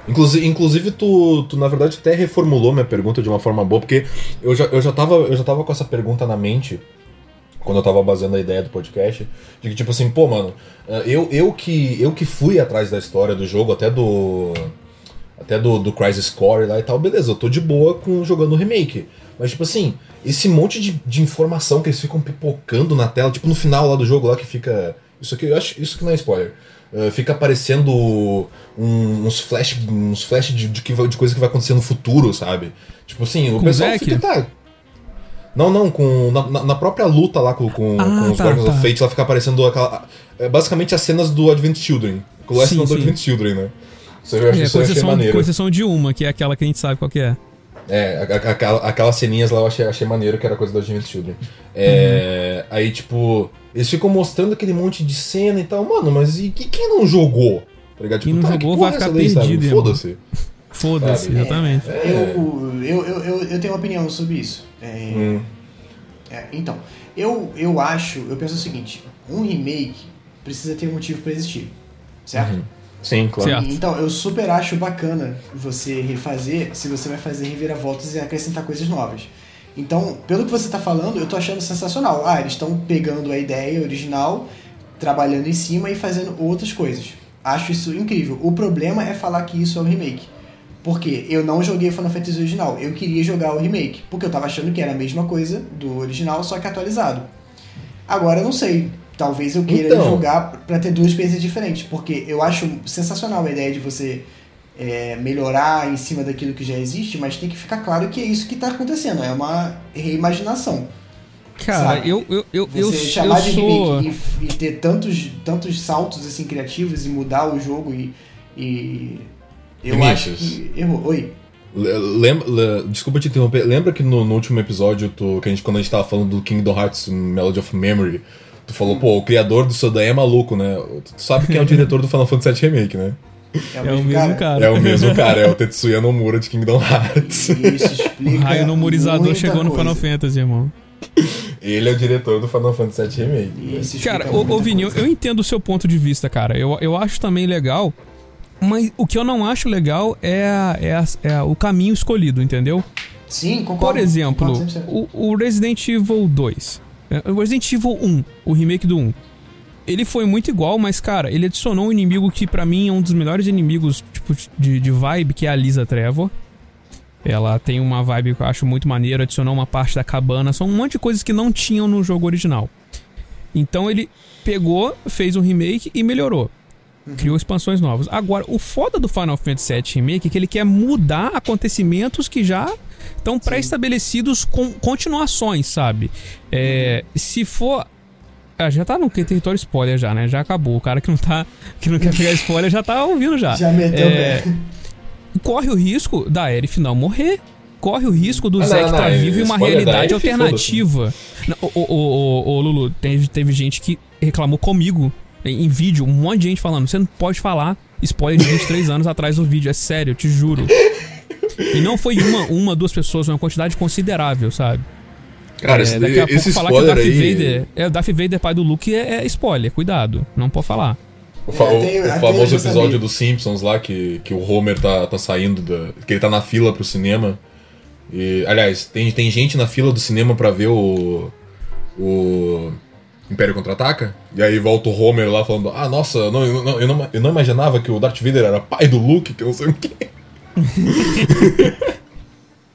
Inclusive, inclusive tu, tu, na verdade, até reformulou minha pergunta de uma forma boa, porque eu já, eu, já tava, eu já tava com essa pergunta na mente quando eu tava baseando a ideia do podcast, de que, tipo assim, pô, mano, eh, eu, eu, que, eu que fui atrás da história do jogo, até do. Até do, do Crisis Core lá e tal, beleza, eu tô de boa com jogando o remake. Mas, tipo assim, esse monte de, de informação que eles ficam pipocando na tela, tipo no final lá do jogo lá que fica. Isso aqui, eu acho. Isso que não é spoiler. Uh, fica aparecendo um- uns flash, uns flash de, de, que de coisa que vai acontecer no futuro, sabe? Tipo assim, o
Com o
pessoal fica. Tá, não, não, com, na, na- própria luta lá com, com,
Ah,
com os
tá,
Guardians
tá.
of Fate, ela fica aparecendo aquela. é, basicamente as cenas do Advent Children. O Last
Sim,
do. Advent Children, né? Isso eu,
É,
isso
com exceção, com exceção de uma, que é aquela que a gente sabe qual que é.
É, aquela- aquelas ceninhas lá eu achei, achei maneiro, que era coisa do Advent Children. É, Aí, tipo, eles ficam mostrando aquele monte de cena e tal. Mano, mas e que- quem não jogou? Tá ligado?
Quem não
que
jogou vai
é essa
ficar
daí,
perdido.
Foda-se.
Foda-se, exatamente.
É.
Eu, eu, eu, eu, eu tenho uma opinião sobre isso. É,
Hum.
é, então, eu, eu acho, eu penso o seguinte: um remake precisa ter um motivo pra existir, certo?
Uhum. Sim, claro.
Certo.
Então, eu super acho bacana você refazer se você vai fazer reviravoltas e acrescentar coisas novas. Então, pelo que você tá falando, eu tô achando sensacional. Ah, eles estão pegando a ideia original, trabalhando em cima e fazendo outras coisas. Acho isso incrível. O problema é falar que isso é um remake. Porque eu não joguei Final Fantasy original, eu queria jogar o remake, porque eu tava achando que era a mesma coisa do original, só que atualizado. Agora eu não sei, talvez eu queira
Então.
jogar pra ter duas experiências diferentes, porque eu acho sensacional a ideia de você é, melhorar em cima daquilo que já existe, mas tem que ficar claro que é isso que tá acontecendo, é uma reimaginação.
Cara,
Sabe?
eu, eu, eu, eu,
Você
eu
chamar de
sou.
remake e, e ter tantos, tantos saltos assim criativos e mudar o jogo e. e eu
Vinícius.
acho que. Errou. Oi.
Le- Lembra, le- desculpa te interromper. Lembra que no, no último episódio, tu, que a gente, quando a gente tava falando do Kingdom Hearts Melody of Memory, tu falou, pô, o criador do Sodaí é maluco, né? Tu sabe quem é o diretor do Final Fantasy VII Remake, né?
É o,
É o
mesmo, cara.
cara.
É o mesmo cara, é o Tetsuya Nomura de Kingdom Hearts.
Isso
O
explica.
raio memorizador
muita
chegou no Final
coisa.
Fantasy, irmão.
Ele é o diretor do Final Fantasy VII Remake.
Cara, ô, ô Vini, eu,
coisa.
eu entendo o seu ponto de vista, cara. Eu, eu acho também legal. Mas o que eu não acho legal é, a- é, a- é o caminho escolhido, entendeu?
Sim, concordo.
Por exemplo,
concordo 100%.
o, o Resident Evil 2. É, O Resident Evil 1, o remake do 1. Ele foi muito igual, mas, cara, ele adicionou um inimigo que pra mim é um dos melhores inimigos, tipo, de, de vibe, que é a Lisa Trevor. Ela tem uma vibe que eu acho muito maneira, adicionou uma parte da cabana, são um monte de coisas que não tinham no jogo original. Então ele pegou, fez um remake e melhorou. Criou expansões novas. Agora, o foda do Final Fantasy VII Remake é que ele quer mudar acontecimentos que já estão pré-estabelecidos com continuações, sabe? É, Se for. Ah, já tá no território spoiler já, né? Já acabou. O cara que não tá. que não quer pegar spoiler já tá ouvindo já.
Já meteu
É,
o.
Corre o risco da Aerith não morrer. Corre o risco do
Ah,
Zack
não, não,
tá
é
vivo em uma realidade alternativa. Não, Ô, ô, Lulu, teve, teve gente que reclamou comigo em, em vídeo, um monte de gente falando: você não pode falar spoiler de 23 anos atrás do vídeo, é sério, eu te juro. E não foi uma, uma, duas pessoas, foi uma quantidade considerável, sabe?
Cara,
É,
esse,
daqui a pouco
esse
falar que o
spoiler
Darth
aí.
Vader. É, o Darth Vader, pai do Luke, é, é spoiler, cuidado. Não pode falar.
O, fa-
É,
o- famoso episódio dos Simpsons lá, que, que o Homer tá, tá saindo da. que ele tá na fila pro cinema. E, aliás, tem, tem gente na fila do cinema pra ver o. O. Império Contra-Ataca? E aí volta o Homer lá falando: Ah, nossa, eu não, eu, não, eu, não, eu não imaginava que o Darth Vader era pai do Luke, que eu não sei o quê.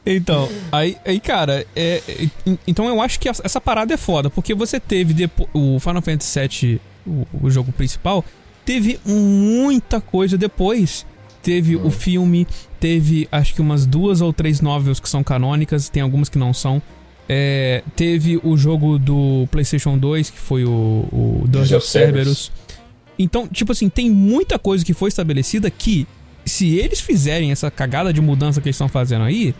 Então, aí, aí cara, é, é, então eu acho que essa- parada é foda, porque você teve depo- o Final Fantasy VII, o, o jogo principal, teve muita coisa depois teve o filme, teve acho que umas duas ou três novels que são canônicas, tem algumas que não são. É, teve o jogo do PlayStation 2, que foi o, o Dungeon of Cerberus. Então, tipo assim, tem muita coisa que foi estabelecida que, se eles fizerem essa cagada de mudança que eles estão fazendo aí,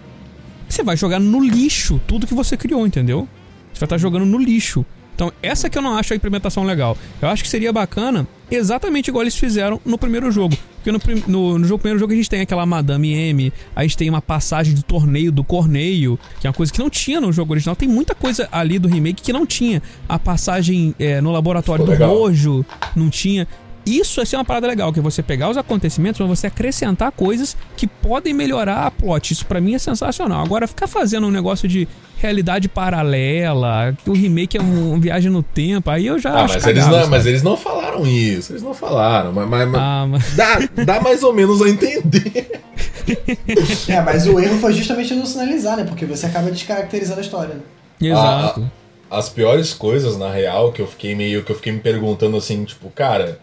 você vai jogar no lixo tudo que você criou, entendeu? Você vai estar jogando no lixo. Então, essa que eu não acho a implementação legal. Eu acho que seria bacana exatamente igual eles fizeram no primeiro jogo. Porque no, no, no jogo, primeiro jogo a gente tem aquela Madame M, a gente tem uma passagem do torneio do Corneio, que é uma coisa que não tinha no jogo original. Tem muita coisa ali do remake que não tinha. A passagem é, no laboratório do Rojo não tinha. Isso é ser uma parada legal, que é você pegar os acontecimentos, mas você acrescentar coisas que podem melhorar a plot. Isso para mim é sensacional. Agora, ficar fazendo um negócio de realidade paralela, que o remake é um, uma viagem no tempo, aí eu já
ah, mas, eles não, mas eles não falaram isso, eles não falaram, mas, mas, ah, mas... Dá, dá mais ou menos a entender.
é, mas o erro foi justamente não sinalizar, né? Porque você acaba descaracterizando a história.
Exato.
as piores coisas, na real, que eu fiquei meio que eu fiquei me perguntando assim, tipo, cara,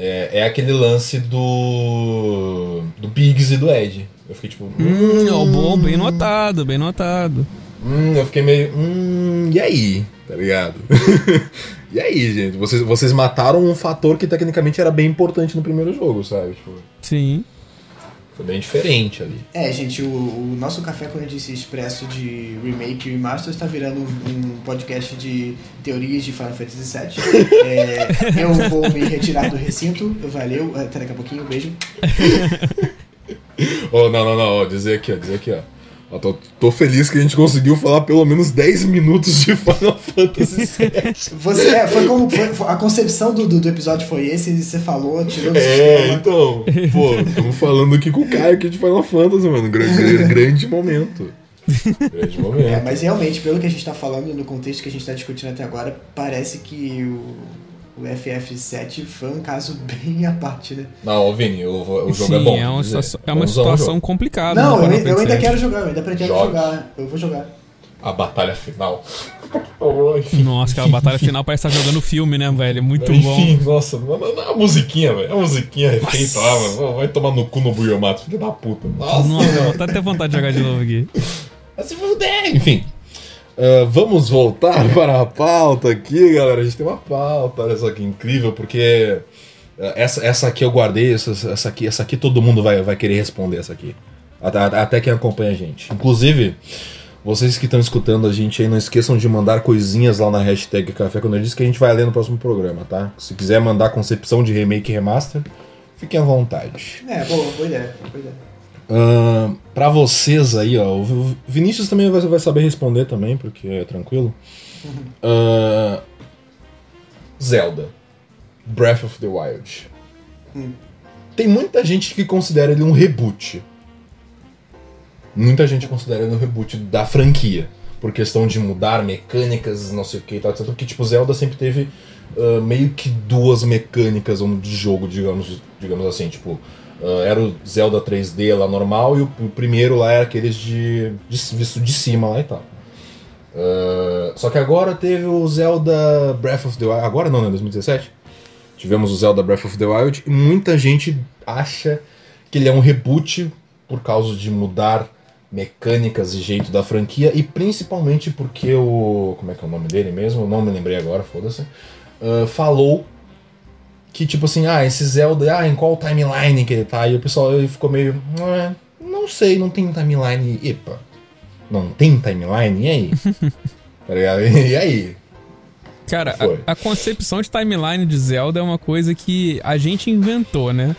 é, é aquele lance do. do Biggs e do Ed. Eu fiquei tipo.
Hum, hum bom, bem notado, bem notado.
Hum, eu fiquei meio. Hum, e aí? Tá ligado? e aí, gente? Vocês, vocês mataram um fator que tecnicamente era bem importante no primeiro jogo, sabe? Tipo,
Sim.
Foi bem diferente ali.
É, gente, o, o nosso café, quando eu disse expresso de remake e remaster, está virando um podcast de teorias de Final Fantasy VII. é, eu vou me retirar do recinto. Valeu, até daqui a pouquinho, beijo.
oh, não, não, não, dizer aqui, ó, dizer aqui, ó. Tô, tô, feliz que a gente conseguiu falar pelo menos 10 minutos de Final Fantasy VII.
Você, é, foi como foi, a concepção do, do, do, episódio foi esse, e você falou, tirou do
É, sistema. então, pô, estamos falando aqui com o Caio aqui de Final Fantasy, mano. Grande, grande momento. Grande momento.
É, mas realmente, pelo que a gente tá falando, no contexto que a gente tá discutindo até agora, parece que o o FF7 foi um caso bem à parte, né?
Não, Vini, o, o jogo é Sim, é bom.
É uma situação, é uma situação complicada.
Não, eu, eu ainda quero jogar, eu ainda pretendo Jogue. jogar. Eu vou jogar.
A batalha final.
Nossa, aquela batalha final parece estar jogando filme, né, velho? Muito
Enfim,
bom.
Nossa, a musiquinha, velho. A musiquinha refeita lá, mano. Vai tomar no cu no Buyomato, filho da puta.
Nossa, Nossa vou até vontade de jogar de novo aqui.
Mas se fuder. Enfim. Uh, vamos voltar para a pauta aqui, galera. A gente tem uma pauta, olha só que incrível, porque uh, essa, essa aqui eu guardei, essa, essa, aqui, essa aqui todo mundo vai, vai querer responder essa aqui. Até, até quem acompanha a gente. Inclusive, vocês que estão escutando a gente aí, não esqueçam de mandar coisinhas lá na hashtag Café quando eu disse que a gente vai ler no próximo programa, tá? Se quiser mandar concepção de remake e remaster, fiquem à vontade.
É, boa, boa ideia, boa ideia.
Uh, para vocês aí, ó, o Vinícius também vai, vai, saber responder também, porque é tranquilo. Uh, Zelda, Breath of the Wild. Hum. Tem muita gente que considera ele um reboot. Muita gente considera ele um reboot da franquia. Por questão de mudar mecânicas, não sei o que e tal, etc. Porque, tipo, Zelda sempre teve uh, meio que duas mecânicas de jogo, digamos, digamos assim. Tipo, Uh, era o Zelda 3D lá normal e o, o, primeiro lá era aqueles de, de visto de cima lá e tal. Uh, só que agora teve o Zelda Breath of the Wild. Agora não, né? 2017? Tivemos o Zelda Breath of the Wild e muita gente acha que ele é um reboot por causa de mudar mecânicas e jeito da franquia e principalmente porque o. Como é que é o nome dele mesmo? Não me lembrei agora, foda-se. Uh, falou que tipo assim, ah, esse Zelda, ah, em qual timeline que ele tá? E o pessoal ficou meio, ah, não sei, não tem timeline. Epa, não tem timeline? E aí? tá ligado? E aí?
Cara, a, a, concepção de timeline de Zelda é uma coisa que a gente inventou, né?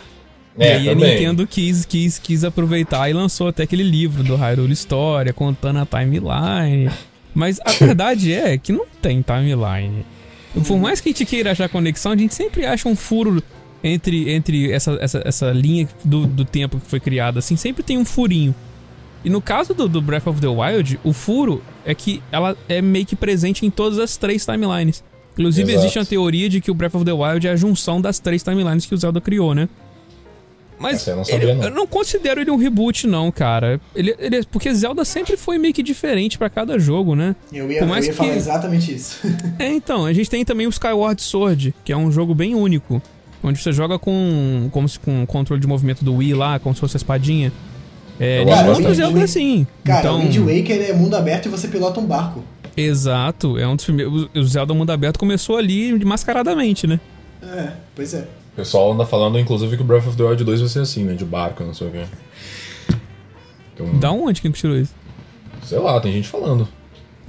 É, e aí também. a Nintendo quis, quis, quis aproveitar e lançou até aquele livro do Hyrule História contando a timeline. Mas a verdade é que não tem timeline. Por mais que a gente queira achar conexão, a gente sempre acha um furo entre, entre essa, essa, essa linha do, do tempo que foi criada, assim, sempre tem um furinho. E no caso do, do, Breath of the Wild, o furo é que ela é meio que presente em todas as três timelines. Inclusive, Exato. existe uma teoria de que o Breath of the Wild é a junção das três timelines que o Zelda criou, né? Mas eu não, sabia, ele, não. eu não considero ele um reboot, não, cara. Ele, ele, porque Zelda sempre foi meio que diferente para cada jogo, né?
Eu ia, Por mais eu ia que... falar exatamente isso.
é, então, a gente tem também o Skyward Sword, que é um jogo bem único. onde você joga com como se com o controle de movimento do Wii lá, como se fosse a espadinha. É,
gosto
outro
bastante.
Zelda é assim.
Cara,
então,
o Wind Waker é mundo aberto e você pilota um barco.
exato, é um dos primeiros. O Zelda Mundo Aberto começou ali mascaradamente, né?
É, pois é.
O pessoal anda falando, inclusive, que o Breath of the Wild 2 vai ser assim, né? De barco, não sei o quê. Então,
Da onde que tirou isso?
sei lá, tem gente falando.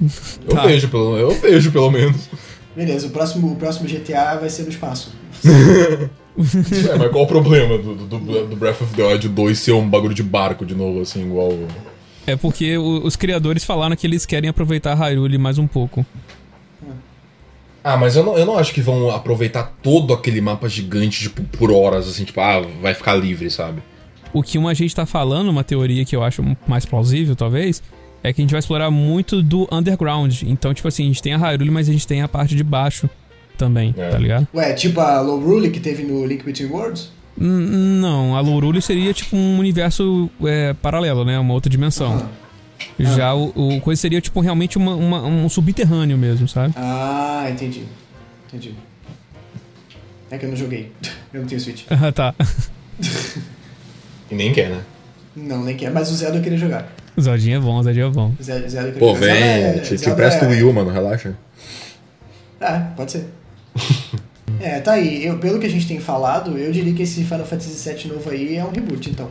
Eu
Tá.
vejo, pelo, eu vejo, pelo menos.
Beleza, o próximo, o próximo GTA vai ser no espaço.
É, mas qual o problema do, do, do Breath of the Wild 2 ser um bagulho de barco de novo, assim, igual...
É porque os criadores falaram que eles querem aproveitar Hyrule mais um pouco.
Ah, mas eu não, eu não acho que vão aproveitar todo aquele mapa gigante, tipo, por horas, assim, tipo, ah, vai ficar livre, sabe?
O que uma gente tá falando, uma teoria que eu acho mais plausível, talvez, é que a gente vai explorar muito do underground. Então, tipo assim, a gente tem a Hyrule, mas a gente tem a parte de baixo também,
É.
tá ligado?
Ué, tipo a Low Rule que teve no Link Between Worlds?
Não, a Lorule seria tipo um universo é, paralelo, né? Uma outra dimensão.
Aham.
Já o, o coisa seria tipo realmente uma, uma- um subterrâneo mesmo, sabe?
Ah, entendi. Entendi. É que eu não joguei. Eu não tenho Switch.
Ah, tá.
E nem quer, né?
Não, nem quer. Mas o Zelda eu queria jogar.
O Zeldinho é bom, o Zeldinho é bom.
O Zelda, Zelda eu
Pô, vem,
é-
te, te presta o
é-
Wii U, mano, relaxa.
É, pode ser. é, tá aí. Eu, pelo que a gente tem falado, eu diria que esse Final Fantasy VII novo aí é um reboot, então.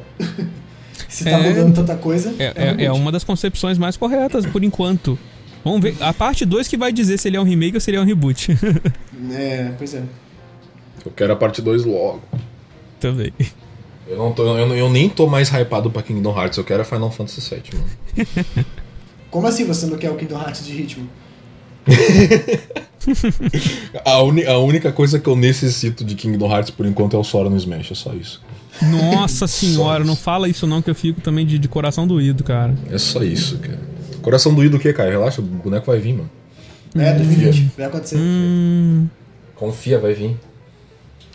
Se tá
É.
mudando tanta coisa,
É, é, é
reboot.
uma das concepções mais corretas, por enquanto. Vamos ver. A parte 2 que vai dizer se ele é um remake ou se ele é um reboot.
É, pois é.
Eu quero a parte 2 logo.
Também.
Eu, não tô, eu, eu nem tô mais hypado pra Kingdom Hearts, eu quero a Final Fantasy VII, mano.
Como assim você não quer o Kingdom Hearts de ritmo?
A, uni- a única coisa que eu necessito de Kingdom Hearts por enquanto é o Sora no Smash, é só isso.
Nossa senhora,
isso.
não fala isso não, que eu fico também de, de coração doído, cara.
É só isso, cara. Coração doído o quê, cara? Relaxa, o boneco vai vir, mano.
É, 2020. Vai acontecer.
Hum.
Confia, vai vir.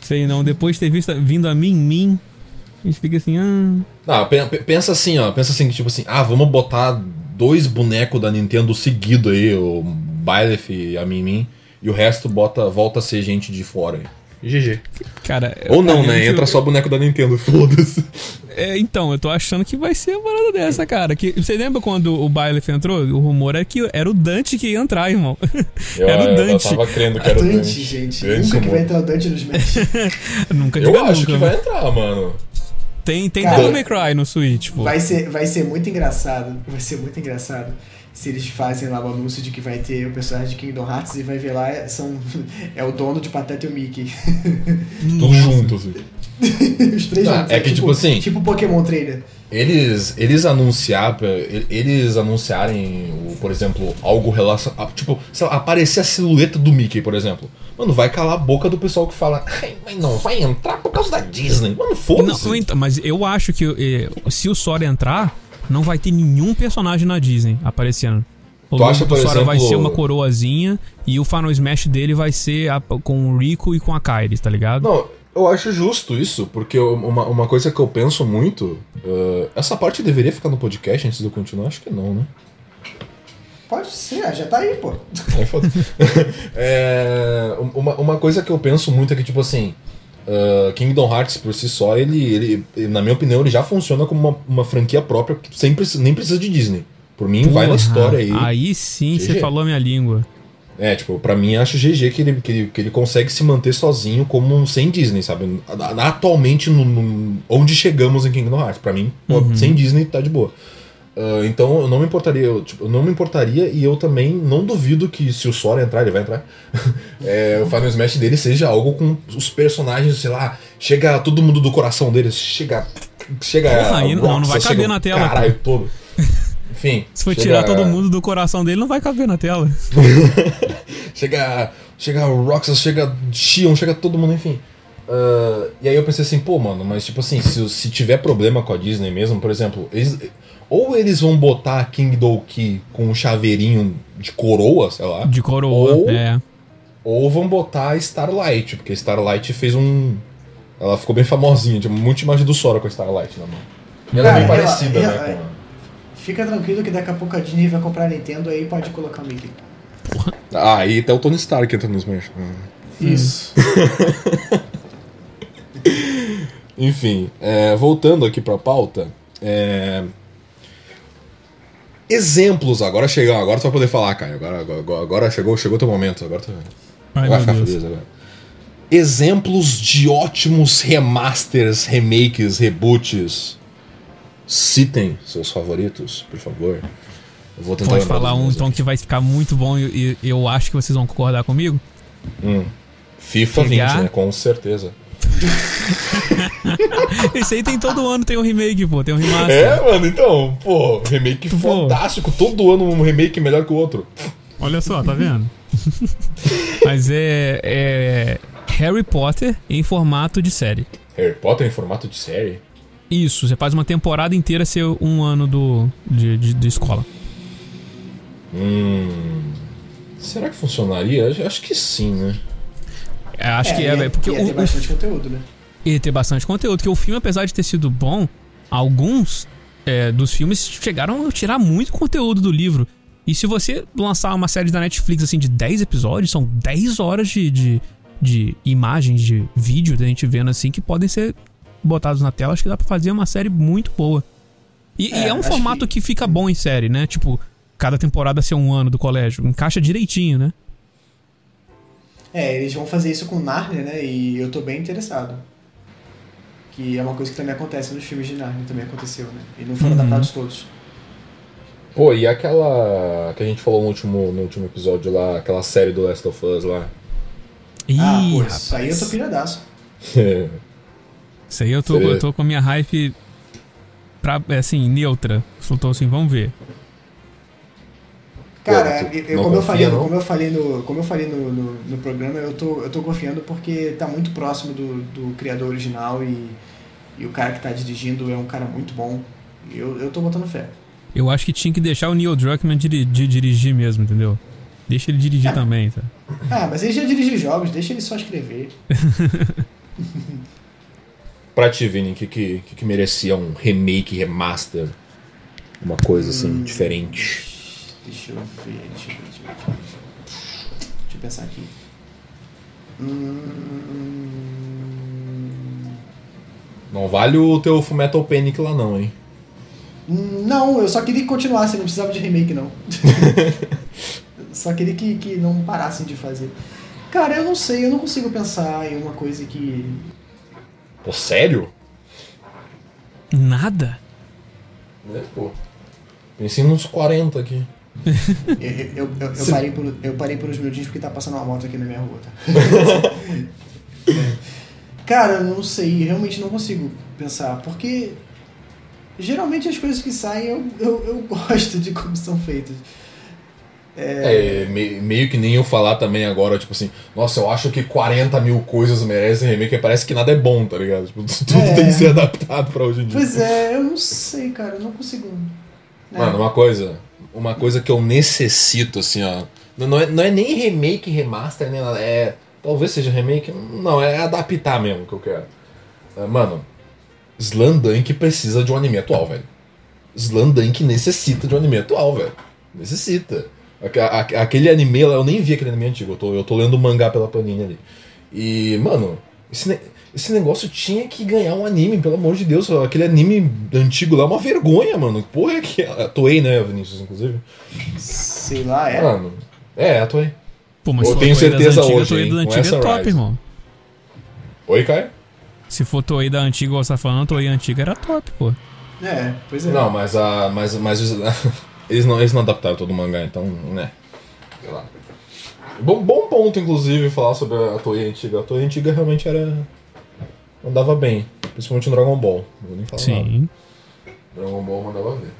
Sei não, depois de ter visto, vindo a mim, mim, a gente fica assim, ah.
Não, pe- pensa assim, ó. Pensa assim, tipo assim, ah, vamos botar dois bonecos da Nintendo seguido aí, o Byleth e a Mimim, e o resto bota, volta a ser gente de fora aí. GG.
Cara.
Ou não,
eu-
né?
eu-
Entra só boneco da Nintendo, foda-se.
É, então, eu tô achando que vai ser uma parada dessa, cara. Que, você lembra quando o Byleth entrou? O rumor é que era o Dante que ia entrar, irmão.
Eu,
Era o
eu
Dante.
tava crendo que era o
Dante,
Dante.
gente.
Dante
Nunca que vai entrar o Dante no Smash.
nunca
Eu acho
nunca,
que
né?
vai entrar, mano.
Tem, tem
Cara,
Devil May Cry no Switch, pô.
Vai ser, vai ser muito engraçado. Vai ser muito engraçado se eles fazem lá o anúncio de que vai ter o personagem de Kingdom Hearts e vai ver lá, é- são, é o dono de Pateta e o Mickey.
Tudo junto, assim.
Os três juntos.
é que, tipo assim-
Tipo Pokémon Trainer.
Eles, eles anunciar, eles anunciarem, o, por exemplo, algo relacionado, tipo, sei lá, aparecer a silhueta do Mickey, por exemplo. Mano, vai calar a boca do pessoal que fala, "Ai, mas não vai entrar por causa da Disney. Mano, foda-se.
então, mas eu acho que eh, se o Sora entrar, não vai ter nenhum personagem na Disney aparecendo. O
Tu acha,
do
por
Sora vai
exemplo-
ser uma coroazinha e o Final Smash dele vai ser a- com o Rico e com a Kairi, tá ligado?
Não, eu acho justo isso, porque uma, uma coisa que eu penso muito. eh, essa parte deveria ficar no podcast antes de eu continuar? Acho que não, né?
Pode ser, já tá aí, pô.
É. É, uma, uma coisa que eu penso muito é que, tipo assim, uh, Kingdom Hearts por si só, ele, ele, na minha opinião, ele já funciona como uma, uma franquia própria, que sem, nem precisa de Disney. Por mim, vai na
Porra,
história aí.
Aí sim você falou a minha língua.
É, tipo, pra mim, acho GG que ele, que ele, que ele consegue se manter sozinho como um sem Disney, sabe? Atualmente, no, no- onde chegamos em Kingdom Hearts. Pra mim,
Uhum.
sem Disney tá de boa. Ah, então, eu não me importaria, eu, tipo, eu não me importaria e eu também não duvido que se o Sora entrar, ele vai entrar, é, o Final Smash dele seja algo com os personagens, sei lá, chega todo mundo do coração deles, chega. Chega.
Porra, não, não vai caber na tela,
Caralho todo. Enfim.
Se for
chega-
tirar todo mundo do coração dele, não vai caber na tela.
Chega. Chega Roxas, chega Shion, chega todo mundo, enfim. Ah, e aí eu pensei assim, pô, mano, mas tipo assim, se, se tiver problema com a Disney mesmo, por exemplo, eles, ou eles vão botar King Doki com um chaveirinho de coroa, sei lá,
De coroa,
Ou-
é.
ou vão botar Starlight, porque Starlight fez um. Ela ficou bem famosinha, tinha muita imagem do Sora com a Starlight na mão. E ela é bem
ela-
parecida,
ela-
né? Com
Fica tranquilo que daqui a pouco a Disney vai comprar a Nintendo aí pode colocar o Mickey.
a... Ah, e até o Tony Stark entra no Smash.
Isso.
Enfim, é, voltando aqui pra pauta. é, Exemplos, agora chegou, agora tu vai poder falar, Caio. Agora, agora, agora chegou, chegou teu momento. Agora tu
Ai,
vai ficar
Deus.
feliz agora. Exemplos de ótimos remasters, remakes, reboots. Citem seus favoritos, por favor. Eu vou tentar
Pode falar um então que vai ficar muito bom e e eu acho que vocês vão concordar comigo.
Hum. FIFA
Pegar-
20, né? Com certeza.
Esse aí tem todo ano, tem um remake, pô, tem um remaster.
É, mano, então, pô, remake
Pô.
fantástico. Todo ano um remake melhor que o outro.
Olha só, tá vendo? Mas é, é Harry Potter em formato de série.
Harry Potter em formato de série?
Isso, você faz uma temporada inteira ser um ano do, de, de, de escola.
Hum. Será que funcionaria? Acho- Acho que sim, né?
É, Acho que é, velho, porque
ia
o,
ter
o,
bastante conteúdo, né?
ia ter bastante conteúdo. Porque o filme, apesar de ter sido bom, alguns é, dos filmes chegaram a tirar muito conteúdo do livro. E se você lançar uma série da Netflix assim de 10 episódios, são 10 horas de, de, de imagens, de vídeo da gente vendo assim que podem ser botados na tela. Acho que dá pra fazer uma série muito boa. E e é,
É,
um formato que...
que-
fica bom em série, né? Tipo, cada temporada ser um ano do colégio. Encaixa direitinho, né?
É, eles vão fazer isso com Narnia, né? E eu tô bem interessado. Que é uma coisa que também acontece nos filmes de Narnia, também aconteceu, né? E não foram
Uhum.
adaptados todos.
Pô, e aquela que a gente falou no último, no último episódio lá, aquela série do Last of Us lá.
Ih,
ah, pô,
rapaz.
isso aí eu tô piradaço.
Isso aí eu tô,
Seria-
eu tô com a minha hype pra, é, assim, neutra. Soltou assim, vamos ver.
Cara,
tu
eu,
não
como, eu
confia,
falei, no-
não?
como eu falei no, como eu falei no, no, no programa, eu tô, eu tô confiando porque tá muito próximo do, do criador original e, e o cara que tá dirigindo é um cara muito bom. E Eu, eu tô botando fé.
Eu acho que tinha que deixar o Neil Druckmann diri- de, dirigir mesmo, entendeu? Deixa ele dirigir
Ah.
também, tá?
Ah, mas ele já dirigiu jogos, deixa ele só escrever.
Pra ti, Vini, o que, que, que, que merecia um remake, remaster? Uma coisa assim,
Hum.
diferente.
Deixa eu ver, deixa eu ver, deixa eu ver. Deixa eu, ver. Deixa eu pensar aqui. Hum...
Não vale o teu Fullmetal Panic lá não, hein?
Não, eu só queria que continuasse, não precisava de remake, não. só queria que, que não parassem de fazer. Cara, eu não sei, eu não consigo pensar em uma coisa que.
Pô, sério?
Nada?
É, pô. Pensei nos 40 aqui.
Eu, eu, eu, parei, por, eu parei por uns minutinhos porque tá passando uma moto aqui na minha rua, tá? Cara, eu não sei, realmente não consigo pensar, porque geralmente as coisas que saem eu, eu, eu gosto de como são feitas.
É, me- meio que nem eu falar também agora, tipo assim, nossa, eu acho que 40 mil coisas merecem remake, parece que nada é bom, tá ligado? Tipo, tudo
É.
tem que ser adaptado pra hoje em dia.
Pois é, eu não sei, cara, eu não consigo. né?
Mano, uma coisa, uma coisa que eu necessito, assim, ó. Não é, não é nem remake, remaster, nem nada. É. Talvez seja remake. Não, é adaptar mesmo que eu quero. É, Mano, Slandunk precisa de um anime atual, velho. Slandunk necessita de um anime atual, velho. Necessita. Aque- aque- Aquele anime lá, eu nem vi aquele anime antigo, eu tô, eu tô lendo o mangá pela Panini ali. E, mano, esse, esse negócio tinha que ganhar um anime, pelo amor de Deus. Aquele anime antigo lá é uma vergonha, mano. Que Porra, é que. A Toei, né, Vinícius, inclusive?
Sei lá, é.
Mano, é, a Toei.
Pô, mas
Eu
se for
tenho
Toei
certeza
antigas,
hoje,
Toei
hein,
da
com
antiga é top,
Rise.
irmão.
Oi, Caio?
Se for Toei da antiga, igual você tá falando, Toei antiga era top, pô.
É, pois é.
Não, mas a. Mas, mas eles, não, eles não adaptaram todo o mangá, então, né. Sei lá. Bom, bom ponto, inclusive, falar sobre a Toei antiga. A Toei antiga realmente era. Andava bem. Principalmente no Dragon Ball. Não vou nem falar nada.
Sim.
Dragon Ball mandava ver.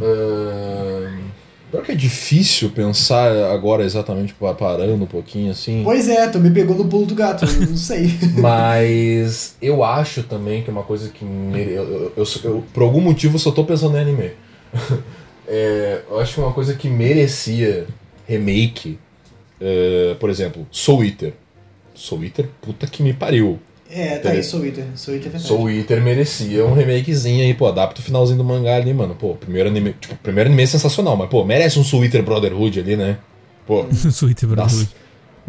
Ahn, Pior que é difícil pensar agora exatamente pa- parando um pouquinho assim.
Pois é, tu me pegou no pulo do gato, não sei.
Mas eu acho também que é uma coisa que. mere- Eu, eu, eu- eu- por algum motivo eu só tô pensando em anime. É, eu acho que uma coisa que merecia remake. é, por exemplo, Soul Eater. Soul Eater, puta que me pariu.
É, tá aí, Soul Eater. Soul Eater é verdade.
Soul Eater merecia um remakezinho aí, pô, adapta o finalzinho do mangá ali, mano. Pô, primeiro anime. Tipo, primeiro anime é sensacional, mas, pô, merece um Soul Eater Brotherhood ali, né? Pô,
Sweet Brotherhood.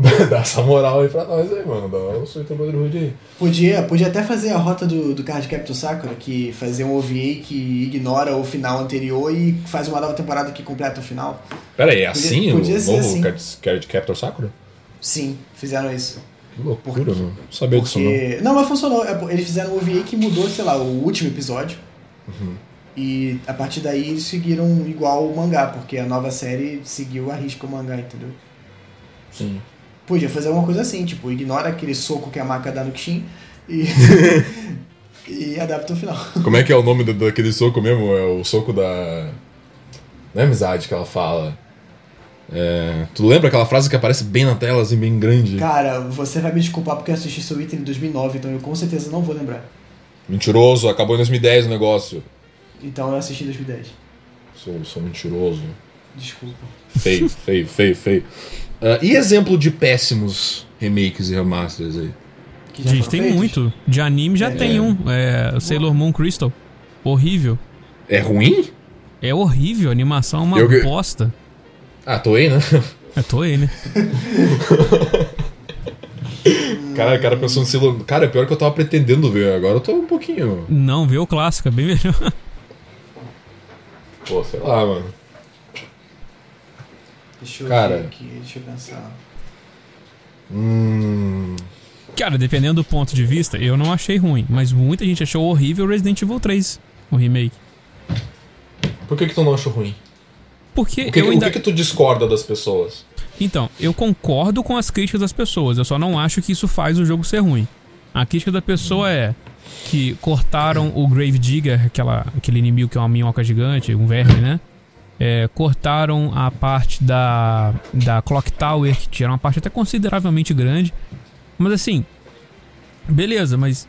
Dá essa moral aí pra nós aí, mano. Dá o Super Brotherhood aí.
Podia, podia até fazer a rota do, do Card Captor Sakura, que fazer um OVA que ignora o final anterior e faz uma nova temporada que completa o final.
Pera aí, é
Podia-
assim
podia
o
ser
novo
assim.
Card, Card Captor Sakura?
Sim, fizeram isso.
Que loucura,
Por quê?
mano. Não sabia disso não.
Porque. Não, mas funcionou. É, Eles fizeram um OVA que mudou, sei lá, o último episódio.
Uhum.
E a partir daí eles seguiram igual o mangá, porque a nova série seguiu a risca o mangá, entendeu?
Sim.
Podia fazer alguma coisa assim, tipo, ignora aquele soco que a marca dá no Kishin e. e adapta o final.
Como é que é o nome do- daquele soco mesmo? É o soco da. Não é amizade que ela fala. É... Tu lembra aquela frase que aparece bem na tela, assim, bem grande?
Cara, você vai me desculpar porque eu assisti seu item em 2009, então eu com certeza não vou lembrar.
Mentiroso, acabou em 2010 o negócio.
Então eu assisti em 2010.
Sou, sou mentiroso.
Desculpa.
Feio, feio, feio, feio. Ah, e exemplo de péssimos remakes e remasters aí?
Gente, tem
feitos.
muito. De anime já
É.
tem um. É o Sailor Moon Crystal. Horrível.
É ruim?
É horrível, a animação é uma
Eu-
bosta.
Ah, tô aí, né?
É Toei, né?
Cara, cara pensou no Sailor... Cara, é pior que eu tava pretendendo ver. Agora eu tô um pouquinho...
Não, vê o clássico, é bem melhor.
Pô, sei lá, mano.
Deixa eu
Cara.
ver aqui, deixa eu pensar.
Hum...
Cara, dependendo do ponto de vista, eu não achei ruim, mas muita gente achou horrível Resident Evil 3, o remake.
Por que que tu não achou ruim?
Porque
O que,
eu
o
ainda.
que que tu discorda das pessoas?
Então, eu concordo com as críticas das pessoas, eu só não acho que isso faz o jogo ser ruim. A crítica da pessoa é que cortaram o Grave Digger, aquela, aquele inimigo que é uma minhoca gigante, um verme, né? É, cortaram a parte da, da Clock Tower, que era uma parte até consideravelmente grande. Mas assim, beleza, mas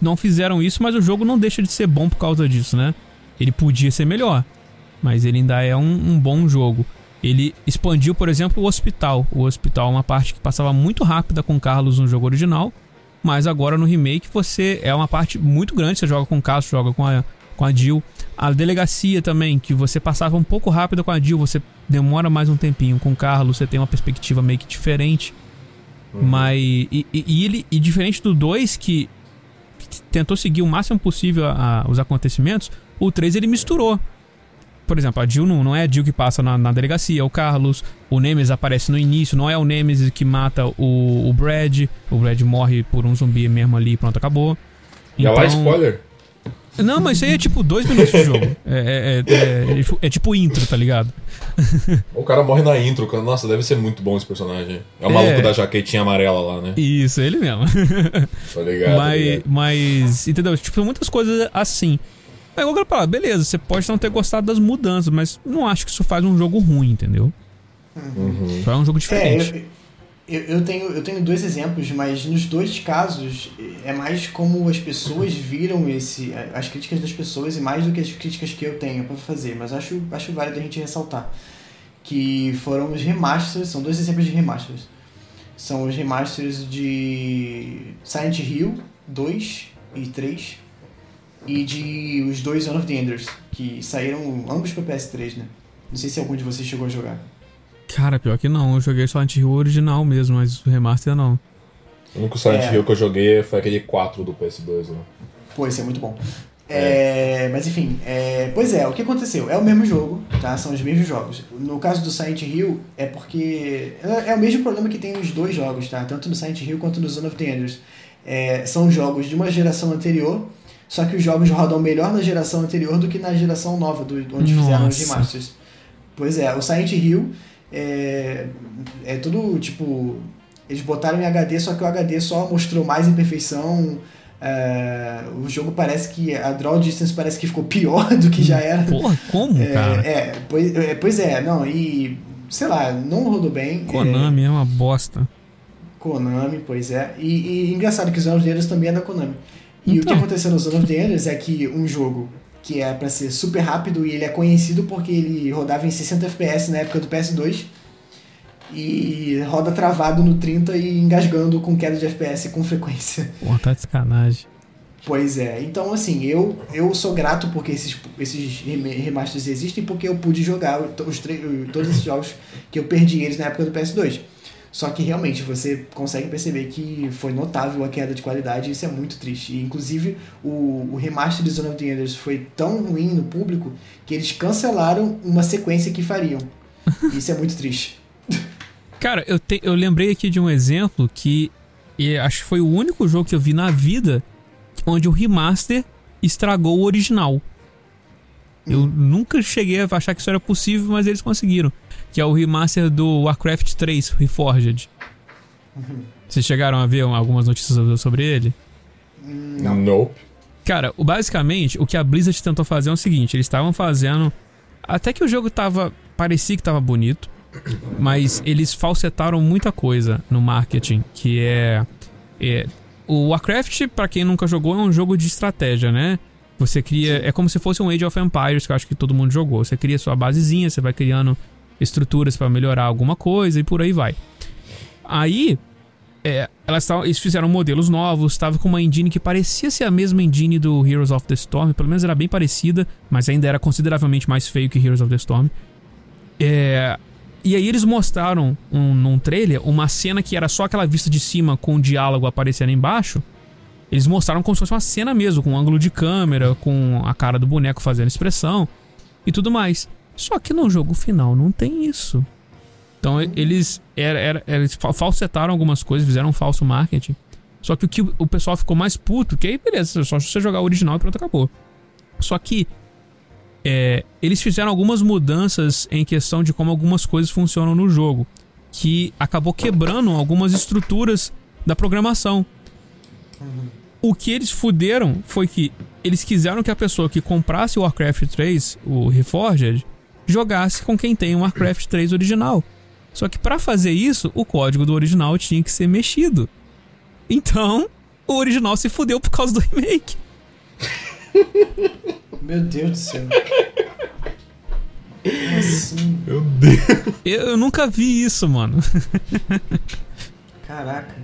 não fizeram isso, mas o jogo não deixa de ser bom por causa disso, né? Ele podia ser melhor, mas ele ainda é um, um bom jogo. Ele expandiu, por exemplo, o hospital. O hospital é uma parte que passava muito rápida com o Carlos no jogo original, mas agora no remake você é uma parte muito grande. Você joga com o Carlos, joga com a, com a Jill. A delegacia também, que você passava um pouco rápido com a Jill, você demora mais um tempinho. Com o Carlos você tem uma perspectiva meio que diferente. Mas. E, e- e ele. E diferente do 2, que tentou seguir o máximo possível a- a- os acontecimentos, o 3 ele misturou. Por exemplo, a Jill não, não é a Jill que passa na, na delegacia, é o Carlos. O Nemesis aparece no início, não é o Nemesis que mata o, o Brad. O Brad morre por um zumbi mesmo ali e pronto, acabou.
E lá, spoiler.
Não, mas isso aí é tipo dois minutos de jogo. É, é, é, é, é tipo intro, tá ligado?
O cara morre na intro. cara. Nossa, deve ser muito bom esse personagem. É o
É.
maluco da jaquetinha amarela lá, né?
Isso, ele mesmo.
Tá ligado? tá
mas,
ligado?
mas, entendeu? Tipo, são muitas coisas assim. Eu quero falar, beleza, você pode não ter gostado das mudanças, mas não acho que isso faz um jogo ruim, entendeu?
Uhum.
Só é um jogo
É,
diferente.
eu, eu, eu tenho, eu tenho dois exemplos, mas nos dois casos é mais como as pessoas viram esse, as críticas das pessoas e mais do que as críticas que eu tenho pra fazer. Mas acho, acho válido a gente ressaltar que foram os remasters, são dois exemplos de remasters. São os remasters de Silent Hill 2 e 3 e de os dois Son of the Enders, que saíram ambos para PS3, né? Não sei se algum de vocês chegou a jogar.
Cara, pior que não. Eu joguei só Silent Hill original mesmo, mas o remaster não.
O único Silent
É.
Hill que eu joguei foi aquele 4 do PS2 lá.
Pô, isso é muito bom. É, mas enfim, é, pois é, o que aconteceu? É o mesmo jogo, tá? São os mesmos jogos. No caso do Silent Hill, é porque. É, é o mesmo problema que tem nos dois jogos, tá? Tanto no Silent Hill quanto no Zone of the Enders. É, são jogos de uma geração anterior, só que os jogos rodam melhor na geração anterior do que na geração nova, do, onde fizeram os
Nossa.
remasters. Pois é, o Silent Hill é, é tudo tipo. Eles botaram em HD, só que o HD só mostrou mais imperfeição. é, o jogo parece que. A draw distance parece que ficou pior do que já era.
Porra, como,
É,
cara?
é, pois, é, pois é, não, e. Sei lá, não rodou bem.
Konami é uma bosta.
Konami, pois é. E, e engraçado que os the Enders também é da Konami. E o que
Então.
aconteceu no Zone of the Enders é que um jogo que é pra ser super rápido e ele é conhecido porque ele rodava em 60 FPS na época do PS2 e roda travado no 30 e engasgando com queda de FPS com frequência.
Porra, tá de sacanagem.
Pois é, então assim, eu, eu sou grato porque esses, esses rem- remasters existem porque eu pude jogar os todos esses jogos que eu perdi eles na época do PS2. Só que realmente você consegue perceber que foi notável a queda de qualidade e isso é muito triste. E, inclusive, o, o remaster de Zone of the Enders foi tão ruim no público que eles cancelaram uma sequência que fariam. Isso é muito triste.
Cara, eu, te, eu lembrei aqui de um exemplo que acho que foi o único jogo que eu vi na vida onde o remaster estragou o original. Eu hum. nunca cheguei a achar que isso era possível, mas eles conseguiram. Que é o remaster do Warcraft 3 Reforged. Uhum. Vocês chegaram a ver algumas notícias sobre ele?
Não. Nope.
Cara, basicamente, o que a Blizzard tentou fazer é o seguinte: eles estavam fazendo. Até que o jogo tava. parecia que tava bonito, mas eles falsetaram muita coisa no marketing, que é. é o Warcraft, para quem nunca jogou, é um jogo de estratégia, né? Você cria. É como se fosse um Age of Empires, que eu acho que todo mundo jogou. Você cria sua basezinha, você vai criando estruturas para melhorar alguma coisa e por aí vai. Aí, é, elas tavam, eles fizeram modelos novos, estava com uma engine que parecia ser a mesma engine do Heroes of the Storm, pelo menos era bem parecida, mas ainda era consideravelmente mais feio que Heroes of the Storm. É, e aí eles mostraram um, num trailer uma cena que era só aquela vista de cima com o diálogo aparecendo embaixo. Eles mostraram como se fosse uma cena mesmo, com um ângulo de câmera, com a cara do boneco fazendo expressão e tudo mais. Só que no jogo final não tem isso. Então eles, era, era, eles falsetaram algumas coisas, fizeram um falso marketing. Só que o que o pessoal ficou mais puto, que aí beleza, só você jogar o original e pronto, acabou. Só que é, eles fizeram algumas mudanças em questão de como algumas coisas funcionam no jogo, que acabou quebrando algumas estruturas da programação. O que eles fuderam foi que eles quiseram que a pessoa que comprasse o Warcraft 3, o Reforged, jogasse com quem tem o Warcraft 3 original. Só que para fazer isso, o código do original tinha que ser mexido. Então, o original se fudeu por causa do remake.
Meu Deus do céu. assim?
Meu Deus.
Eu, eu nunca vi isso, mano.
Caraca.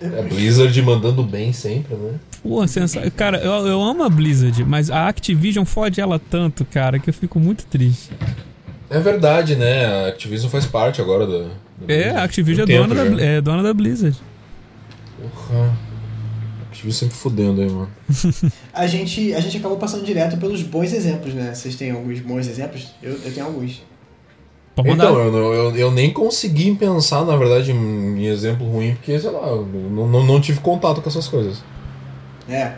É Blizzard mandando bem sempre, né?
Pô, sensacional. Cara, eu, eu amo a Blizzard, mas a Activision fode ela tanto, cara, que eu fico muito triste.
É verdade, né? A Activision faz parte agora da.
é, a Activision é dona, da, é dona da Blizzard.
Porra. A Activision sempre fudendo aí, mano.
a, gente, a gente acabou passando direto pelos bons exemplos, né? Vocês têm alguns bons exemplos? Eu, eu tenho alguns.
Então, eu, eu, eu, nem consegui pensar, na verdade, em exemplo ruim, porque, sei lá, eu não, não, não tive contato com essas coisas.
É.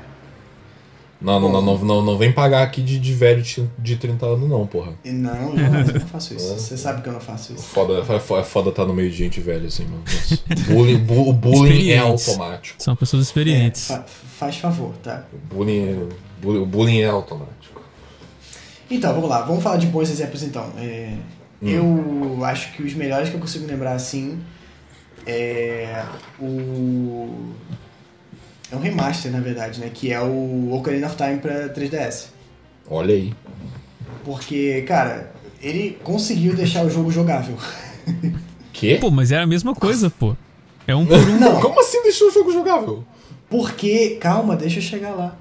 Não, não, não, não, não, vem pagar aqui de, de velho de 30 anos, não, porra.
Não, não, eu não faço isso. É. Você sabe que eu não faço isso.
Foda, é, é foda estar tá no meio de gente velha, assim, mano. bullying, bu, o bullying é automático.
São pessoas experientes.
É, fa faz favor, tá?
O bullying, o bullying é automático.
Então, vamos lá. Vamos falar de bons exemplos, então. É, hum. Eu acho que os melhores que eu consigo lembrar, assim, é o é um remaster, na verdade, né? Que é o Ocarina of Time pra 3DS.
Olha aí.
Porque, cara, ele conseguiu deixar o jogo jogável.
Que?
Pô, mas é a mesma coisa, pô. É um por um.
Não. Como assim deixou o jogo jogável?
Porque, calma, deixa eu chegar lá.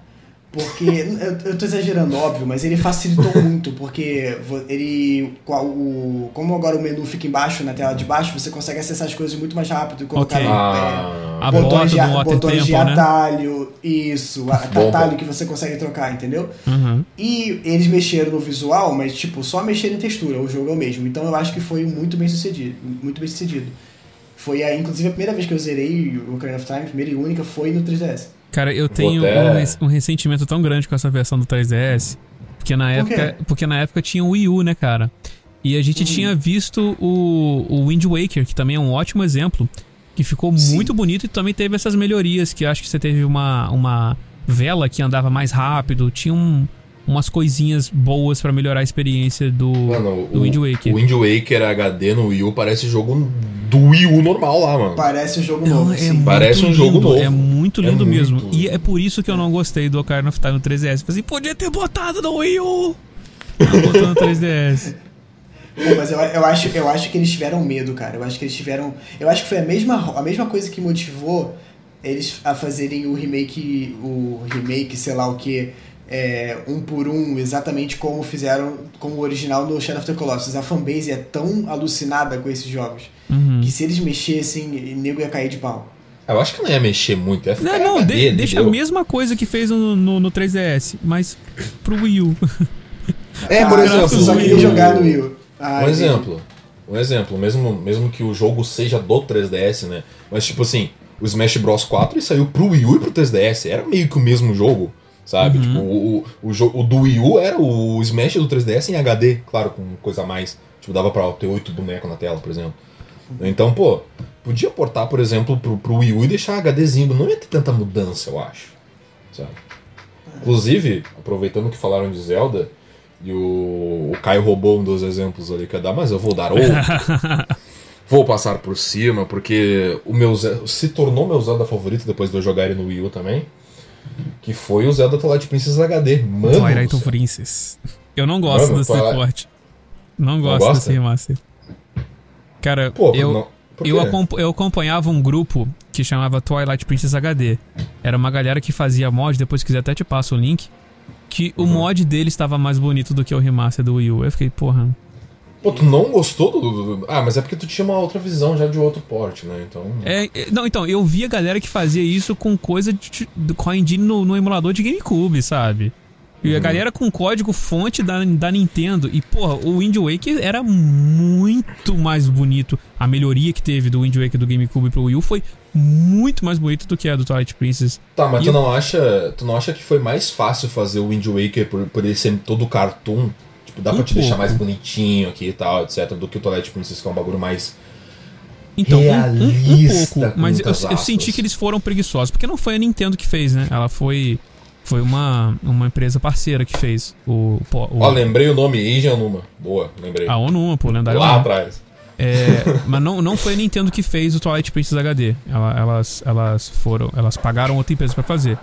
Porque, eu, eu tô exagerando, óbvio, mas ele facilitou muito, porque ele. O, como agora o menu fica embaixo, na tela de baixo, você consegue acessar as coisas muito mais rápido, colocar
okay.
ah, é, botões, de, botões de né? atalho, né? isso, atalho que você consegue trocar, entendeu?
Uhum.
E eles mexeram no visual, mas tipo, só mexeram em textura, o jogo é o mesmo. Então eu acho que foi muito bem sucedido. Muito bem sucedido. Foi a, inclusive a primeira vez que eu zerei o Ocarina of Time, a primeira e única, foi no 3DS.
Cara, eu tenho um, um, ressentimento tão grande com essa versão do 3DS. Porque na época, porque na época tinha o Wii U, né, cara? E a gente hum. tinha visto o, o Wind Waker, que também é um ótimo exemplo, que ficou Sim. muito bonito e também teve essas melhorias, que acho que você teve uma, uma vela que andava mais rápido, tinha um, umas coisinhas boas para melhorar a experiência do, mano, do
o,
Wind Waker.
O Wind Waker HD no Wii U parece jogo do Wii U normal lá, mano.
Parece um jogo novo.
É, é
parece um
lindo,
jogo novo.
É muito lindo é mesmo. Muito... E é por isso que eu não gostei do Ocarina of Time no 3DS. Falei assim, podia ter botado no Wii U! Não botou no 3DS.
Pô, mas eu, eu, acho, eu acho que eles tiveram medo, cara. Eu acho que eles tiveram. Eu acho que foi a mesma, a mesma coisa que motivou eles a fazerem o remake. O remake, sei lá o que é, um por um, exatamente como fizeram como o original no Shadow of the Colossus. A fanbase é tão alucinada com esses jogos
Uhum.
que se eles mexessem, o nego ia cair de pau.
Eu acho que não ia mexer muito. Ia ficar
Não, não,
HD,
de- deixa a mesma coisa que fez no, no, no 3DS, mas pro Wii U.
É, por
Ah,
exemplo.
Eu só
o
queria jogar no Wii U. Ah,
Um exemplo. Um exemplo, mesmo, mesmo que o jogo seja do 3DS, né? Mas tipo assim, o Smash Bros 4 ele saiu pro Wii U e pro 3DS. Era meio que o mesmo jogo, sabe?
Uhum.
Tipo, o, o, o, o do Wii U era o Smash do 3DS em HD, claro, com coisa a mais. Tipo, dava pra ter oito bonecos na tela, por exemplo. Então, pô, podia portar, por exemplo, pro, pro Wii U e deixar HDzinho. Não ia ter tanta mudança, eu acho. Sabe? Inclusive, aproveitando que falaram de Zelda, e o, o Caio roubou um dos exemplos ali que ia dar, mas eu vou dar outro. vou passar por cima, porque o meu Ze- se tornou meu Zelda favorito depois de eu jogar ele no Wii U também. Que foi o Zelda Twilight Princess HD. Mano,
Twilight. Princess. Eu não gosto
Mano,
desse
Twilight-
reporte. Não gosto
gosta?
desse remaster. Cara,
Pô,
eu,
não.
Eu, eu acompanhava um grupo que chamava Twilight Princess HD. Era uma galera que fazia mod, depois se quiser até te passo o link. Que o
Uhum.
mod dele estava mais bonito do que o remaster do Wii U. Eu fiquei, porra.
Pô, tu não gostou do, do- do- Ah, mas é porque tu tinha uma outra visão já de outro porte, né? Então.
É, é, não, então, eu via galera que fazia isso com coisa de, de, com a engine no, no emulador de GameCube, sabe? E a
Uhum.
galera com código fonte da, da Nintendo. E, porra, o Wind Waker era muito mais bonito. A melhoria que teve do Wind Waker do GameCube pro Wii U foi muito mais bonito do que a do Twilight Princess.
Tá, mas
E
tu
eu-
não acha. Tu não acha que foi mais fácil fazer o Wind Waker por, por ele ser todo cartoon? Tipo, dá
Um
pra te deixar
pouco.
mais bonitinho aqui e tal, etc. Do que o Twilight Princess, que é um bagulho mais.
Então, um- um, um,
Realista,
pouco. Mas eu, eu senti que eles foram preguiçosos. Porque não foi a Nintendo que fez, né? Ela foi. Foi uma, uma empresa parceira que fez o. o
Ó, lembrei o nome Asian Numa. Boa, lembrei.
a Onuma, pô, lendário.
Lá
Onuma.
atrás.
É, mas não, não foi a Nintendo que fez o Twilight Princess HD. Ela- elas, elas foram. Elas pagaram outra empresa pra fazer.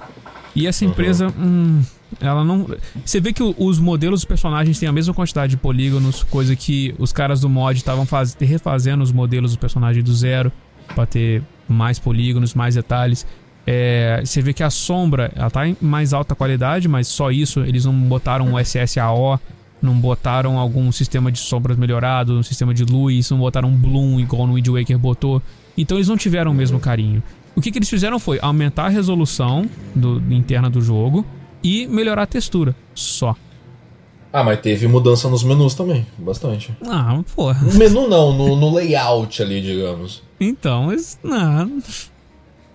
E essa
Uhum.
empresa, hum, ela não. Você vê que o- os modelos dos personagens têm a mesma quantidade de polígonos, coisa que os caras do mod estavam faz, refazendo os modelos dos personagens do zero pra ter mais polígonos, mais detalhes. É, você vê que a sombra ela tá em mais alta qualidade, mas só isso. Eles não botaram um SSAO, não botaram algum sistema de sombras melhorado, um sistema de luz, não botaram um Bloom igual no Wind Waker botou. Então eles não tiveram o mesmo carinho. O que, que eles fizeram foi aumentar a resolução do, interna do jogo e melhorar a textura. Só.
Ah, mas teve mudança nos menus também. Bastante.
Ah, porra.
No menu não, no, no layout ali, digamos.
Então, mas. Não.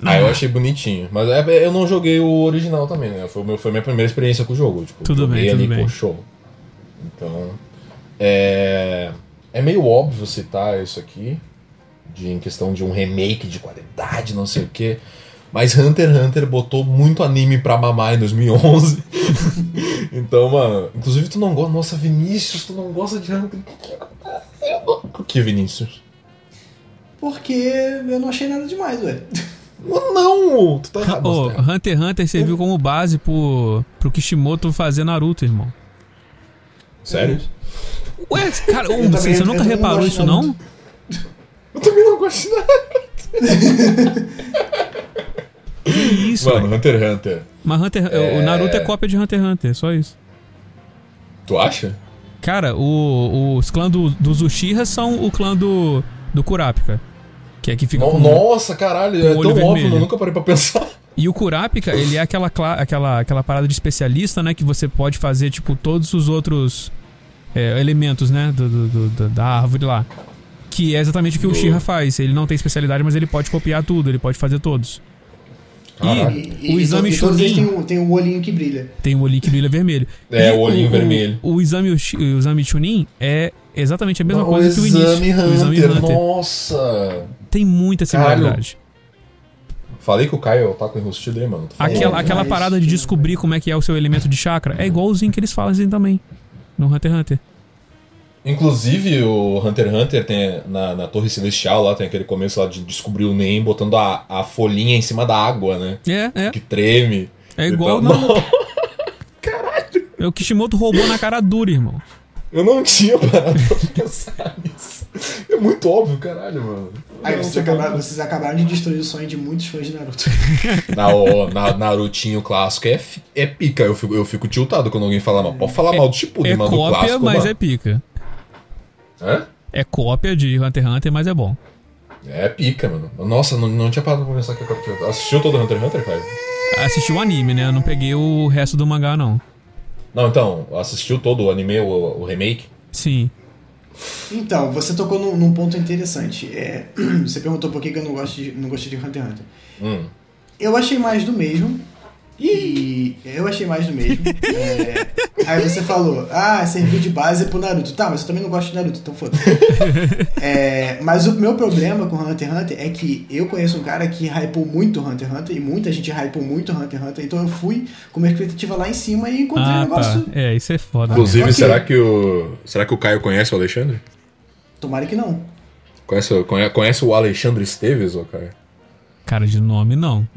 Ah, eu achei bonitinho. Mas é- eu não joguei o original também, né? Foi, meu, foi minha primeira experiência com o jogo. Tipo,
Tudo
joguei
bem, tudo
ali,
bem.
Pô, show. Então. É. É meio óbvio citar isso aqui. De, em questão de um remake de qualidade, não sei o quê. Mas Hunter x Hunter botou muito anime pra mamar em 2011. então, mano. Inclusive, tu não gosta. Nossa, Vinícius, tu não gosta de Hunter. O que, Vinícius?
Porque eu não achei nada demais, ué.
Não! Tu tá errado. Errado.
Hunter x Hunter serviu como base pro, pro Kishimoto fazer Naruto, irmão.
Sério?
Ué, cara, você, você nunca reparou isso, não?
Naruto.
Eu também não gosto de nada.
Isso,
Mano,
ué.
Hunter x Hunter.
Mas Hunter,
É.
o Naruto é cópia de Hunter x Hunter, só isso.
Tu acha?
Cara, o, os clãs do, dos Uchiha são o clã do, do Kurapika. Que é que fica
No-
com...
Nossa, caralho,
com
é tão óbvio,
vermelho.
eu nunca parei pra pensar.
E o Kurapika, ele é aquela, aquela, aquela parada de especialista, né? Que você pode fazer, tipo, todos os outros é, elementos, né? Do, do- do- da- árvore lá. Que é exatamente o que o Uchiha faz. Ele não tem especialidade, mas ele pode copiar tudo, ele pode fazer todos.
Caralho.
E o exame
e
Chunin
têm um, têm um olhinho que brilha.
tem o olhinho que brilha vermelho.
É,
E
o olhinho vermelho.
O, exame, Uchi- o exame Chunin é exatamente a mesma
o
coisa que o início.
exame Hunter,
o exame Hunter.
nossa.
Tem muita similaridade.
Falei que o Caio tá com enrustido aí, mano. Tô falando.
Aquela, aquela parada de descobrir como é que é o seu elemento de chakra é igualzinho que eles fazem também. No Hunter x Hunter.
Inclusive, o Hunter x Hunter tem na, na Torre Celestial lá, tem aquele começo lá de descobrir o Nen botando a, a folhinha em cima da água, né?
É, é.
Que treme.
É igual
Então,
no- É o Kishimoto roubou na cara dura, irmão.
Eu não tinha parado pra pensar nisso. É muito óbvio, caralho, mano.
Aí
Não,
vocês acabaram, vocês acabaram de destruir o sonho de muitos fãs de Naruto.
Na, o- na, Narutinho clássico é, é pica. Eu fico, eu fico tiltado quando alguém fala mal. Pode falar mal do Shippuden,
É
mas do
cópia,
clássico,
mas
mano.
é pica.
Hã?
É cópia de Hunter x Hunter, mas é bom.
É pica, mano. Nossa, não, não tinha parado pra pensar que é cópia. Assistiu todo Hunter x Hunter, cara?
Assisti o anime, né? Eu não peguei o resto do mangá, não.
Não, então, assistiu todo o anime, o, o remake?
Sim.
Então, você tocou num, num ponto interessante. É, você perguntou por que que eu não gosto de, não gostei de Hunter x Hunter.
Hum.
Eu achei mais do mesmo. E eu achei mais do mesmo. É, aí você falou, ah, serviu de base pro Naruto. Tá, mas eu também não gosto de Naruto, então foda-se. É, mas o meu problema com Hunter x Hunter é que eu conheço um cara que hypou muito Hunter x Hunter e muita gente hypou muito Hunter x Hunter, então eu fui com uma expectativa lá em cima e encontrei um
Ah,
negócio.
tá. É, isso é foda.
Inclusive,
Ok.
será que o. Será que o Caio conhece o Alexandre?
Tomara que não.
Conhece, conhece o Alexandre Esteves, ô Caio?
Cara, de nome, não.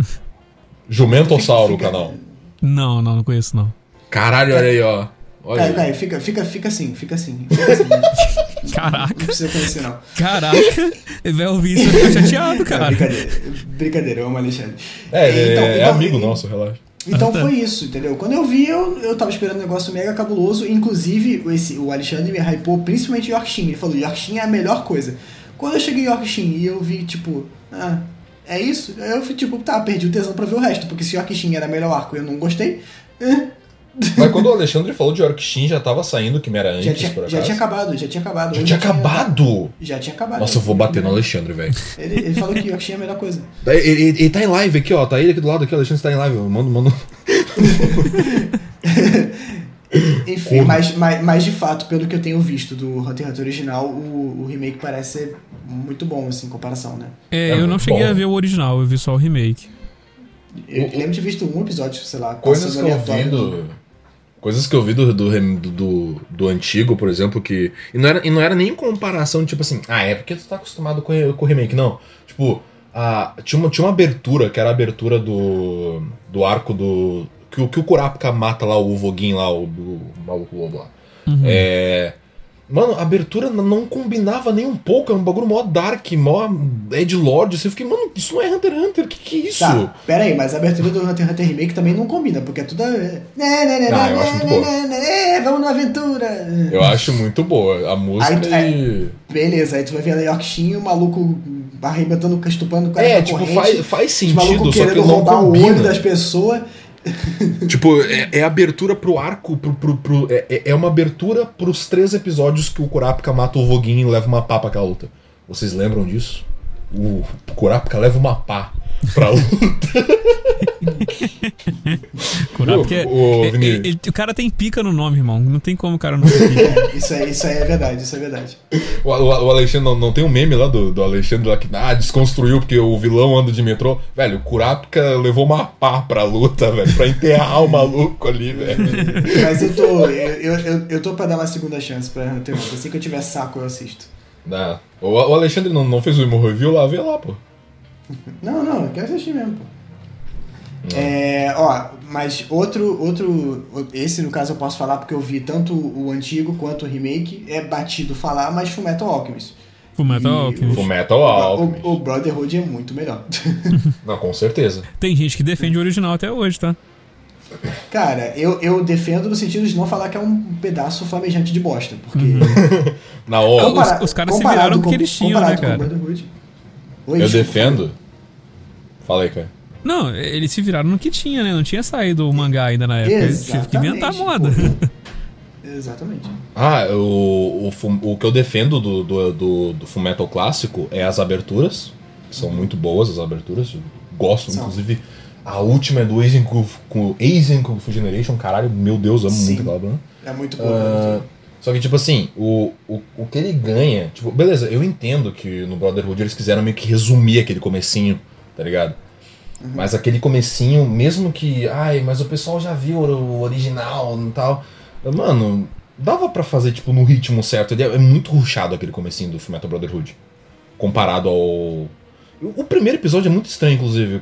Jumentossauro, o
Fica-
canal.
Não, não, não conheço, não.
Caralho, olha aí, ó. Olha
Caio,
aí.
Caio, fica, fica, fica assim, fica assim. Fica assim. Não
Caraca,
precisa conhecer, não.
caraca. Ele vai ouvir isso e ficar chateado,
Não,
cara.
brincadeira, brincadeira, eu amo Alexandre.
É, ele
Então-
é, é
então-
amigo nosso, relaxa.
Então foi isso, entendeu? Quando eu vi, eu, eu tava esperando um negócio mega cabuloso. Inclusive, esse, o Alexandre me hypou principalmente Yorkshin. Ele falou: Yorkshin é a melhor coisa. Quando eu cheguei em Yorkshin e eu vi, tipo, ah, é isso? Eu fui tipo, tá, perdi o tesão pra ver o resto. Porque se Yorkshin era melhor arco e eu não gostei, eh,
Mas quando o Alexandre falou de Orkshin, já tava saindo o Quimera antes,
já, tinha,
por
já
acaso?
tinha acabado, já tinha acabado.
Já
Eu
tinha acabado?
Já tinha acabado.
Nossa, eu vou bater no Alexandre, velho.
Ele, ele falou que Yorkshin é a melhor coisa.
Ele, ele, ele tá em live aqui, ó. Tá ele aqui do lado aqui, o Alexandre tá em live. Manda, manda.
Enfim, mas, mas, mas de fato, pelo que eu tenho visto do Hunter x Hunter original, o, o remake parece ser muito bom, assim, em comparação, né?
É,
É
eu não cheguei
bom.
a ver o original, eu vi só o remake.
Eu lembro de visto um episódio, sei lá,
Coisas que eu vi do. Coisas que eu vi do, do, do, do, do antigo, por exemplo, que. E não, era, e não era nem comparação, tipo assim, ah, é porque tu tá acostumado com, o- com o remake, não. Tipo, a, tinha, uma, tinha uma abertura, que era a abertura do. do arco do. Que, o- que o Kurapika mata lá o Voguin lá, o, o maluco lobo lá.
Uhum.
É. Mano, a abertura não combinava nem um pouco, é um bagulho mó dark, mó Ed Lord. Assim, eu fiquei, mano, isso não é Hunter x Hunter, que que é isso?
Tá, pera aí, mas a abertura do Hunter x Hunter Remake também não combina, porque é tudo... né, né, né,
Ah,
né,
eu acho muito
né,
boa.
né, né, vamos na aventura.
Eu acho muito boa a música
Aí-
e.
Beleza, aí tu vai ver a Yorkshin, o maluco arrebentando, estupando o cara
É,
com a
tipo,
corrente,
faz, faz
os
sentido,
malucos
só que
querendo
não
roubar o
combina.
olho das pessoas.
Tipo, é, é abertura pro arco, pro, pro, pro- é- é, é uma abertura pros três episódios que o Kurapika mata o Voguin e leva uma pá pra aquela luta. Vocês lembram disso? O Kurapika leva uma pá pra luta.
Curar,
Ô,
porque
ô,
é-
Vini.
é- ele- o cara tem pica no nome, irmão. Não tem como o cara não ter pica.
Isso aí, isso aí é verdade, isso é verdade.
O, o- o Alexandre, não, não tem um meme lá do, do Alexandre lá que ah, desconstruiu porque o vilão anda de metrô. Velho, o Kurapika levou uma pá pra luta, velho, pra enterrar o maluco ali, velho.
Mas eu tô, eu, eu, eu tô pra dar uma segunda chance pra Hunter x. Assim que eu tiver saco, eu assisto.
Ah, o, o Alexandre não, não fez o Imo Review lá, vê lá, pô.
Não, não, eu quero assistir mesmo, pô. É, ó, mas outro, outro, esse no caso eu posso falar porque eu vi tanto o antigo quanto o remake, é batido falar, mas Fullmetal Alchemist.
Fullmetal Alchemist.
Full Metal Alchemist.
O, o Brotherhood é muito melhor.
Não, com certeza.
Tem gente que defende o original até hoje, tá?
Cara, eu, eu defendo no sentido de não falar que é um pedaço flamejante de bosta, porque...
Na hora,
Os-
compara-
os caras se viraram com o que
com-
eles tinham, né, cara?
com o Brotherhood. Oi,
eu defendo. Fala aí, cara.
Não, eles se viraram no que tinha, né? Não tinha saído o mangá ainda na época. Eles tiveram que inventar
Exatamente,
moda.
Exatamente.
Ah, o, o, o que eu defendo do, do, do, do Fullmetal clássico é as aberturas. São muito boas as aberturas. Eu gosto,
São.
inclusive. A última é do Asian Kung, Fu- Generation. Caralho, meu Deus, amo
Sim.
muito aquela banda.
É muito bom.
Ah, só que, tipo assim, o, o, o que ele ganha. Tipo, beleza, eu entendo que no Brotherhood eles quiseram meio que resumir aquele comecinho, tá ligado? Mas aquele comecinho, mesmo que. Ai, mas o pessoal já viu o original e tal. Mano, dava pra fazer, tipo, no ritmo certo. Ele é, muito ruchado aquele comecinho do Fullmetal Brotherhood. Comparado ao. O primeiro episódio é muito estranho, inclusive.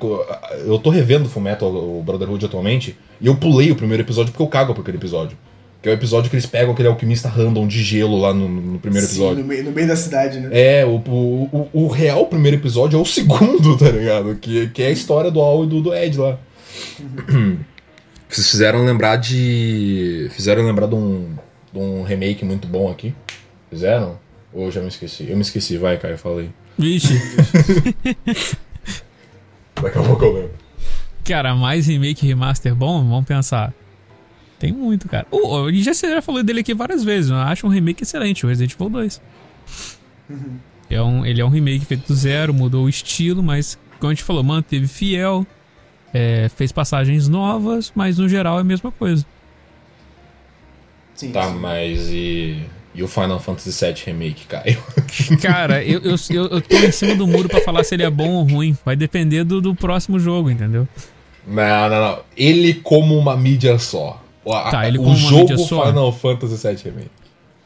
Eu tô revendo o Fullmetal Brotherhood atualmente. E eu pulei o primeiro episódio porque eu cago por aquele episódio. Que é o episódio que eles pegam aquele alquimista random de gelo lá no, no primeiro
Sim,
episódio.
no, meio, no meio da cidade, né?
É, o, o, o, o real primeiro episódio é o segundo, tá ligado? Que, que é a história do Al e do, do Ed lá. Vocês fizeram lembrar de. Fizeram lembrar de um, de um remake muito bom aqui? Fizeram? Ou eu já me esqueci? Eu me esqueci, vai, Caio, falei.
Vixe.
Daqui a pouco eu lembro.
Cara, mais remake e remaster bom? Vamos pensar. Tem muito, cara. O, o já, você já falou dele aqui várias vezes. Eu acho um remake excelente, o Resident Evil 2. É um, ele é um remake feito do zero, mudou o estilo, mas, como a gente falou, manteve fiel. é, fez passagens novas, mas no geral é a mesma coisa.
Sim,
Tá,
sim.
mas e. E o Final Fantasy VII Remake, Caio?
Cara, eu, eu, eu, eu tô em cima do muro pra falar se ele é bom ou ruim. Vai depender do, do próximo jogo, entendeu?
Não, não, não. Ele como uma mídia só. O, a-
Tá, ele
o jogo? Final Fantasy VII Remake.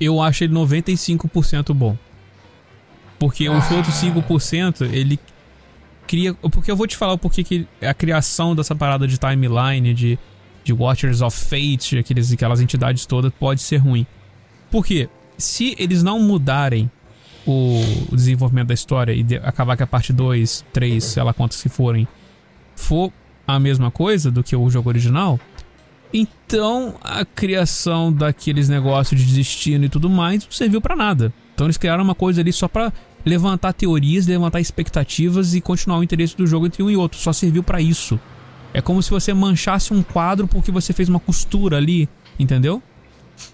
Eu acho ele 95% bom. Porque os outros 5% ele cria. Porque eu vou te falar o porquê que a criação dessa parada de timeline, de, de Watchers of Fate, aqueles, aquelas entidades todas, pode ser ruim. Por quê? Se eles não mudarem o, o desenvolvimento da história e de- acabar que a parte 2, 3, sei lá quantas que forem, for a mesma coisa do que o jogo original, então a criação daqueles negócios de destino e tudo mais não serviu pra nada. Então eles criaram uma coisa ali só pra levantar teorias, levantar expectativas e continuar o interesse do jogo entre um e outro. Só serviu pra isso. É como se você manchasse um quadro porque você fez uma costura ali, entendeu?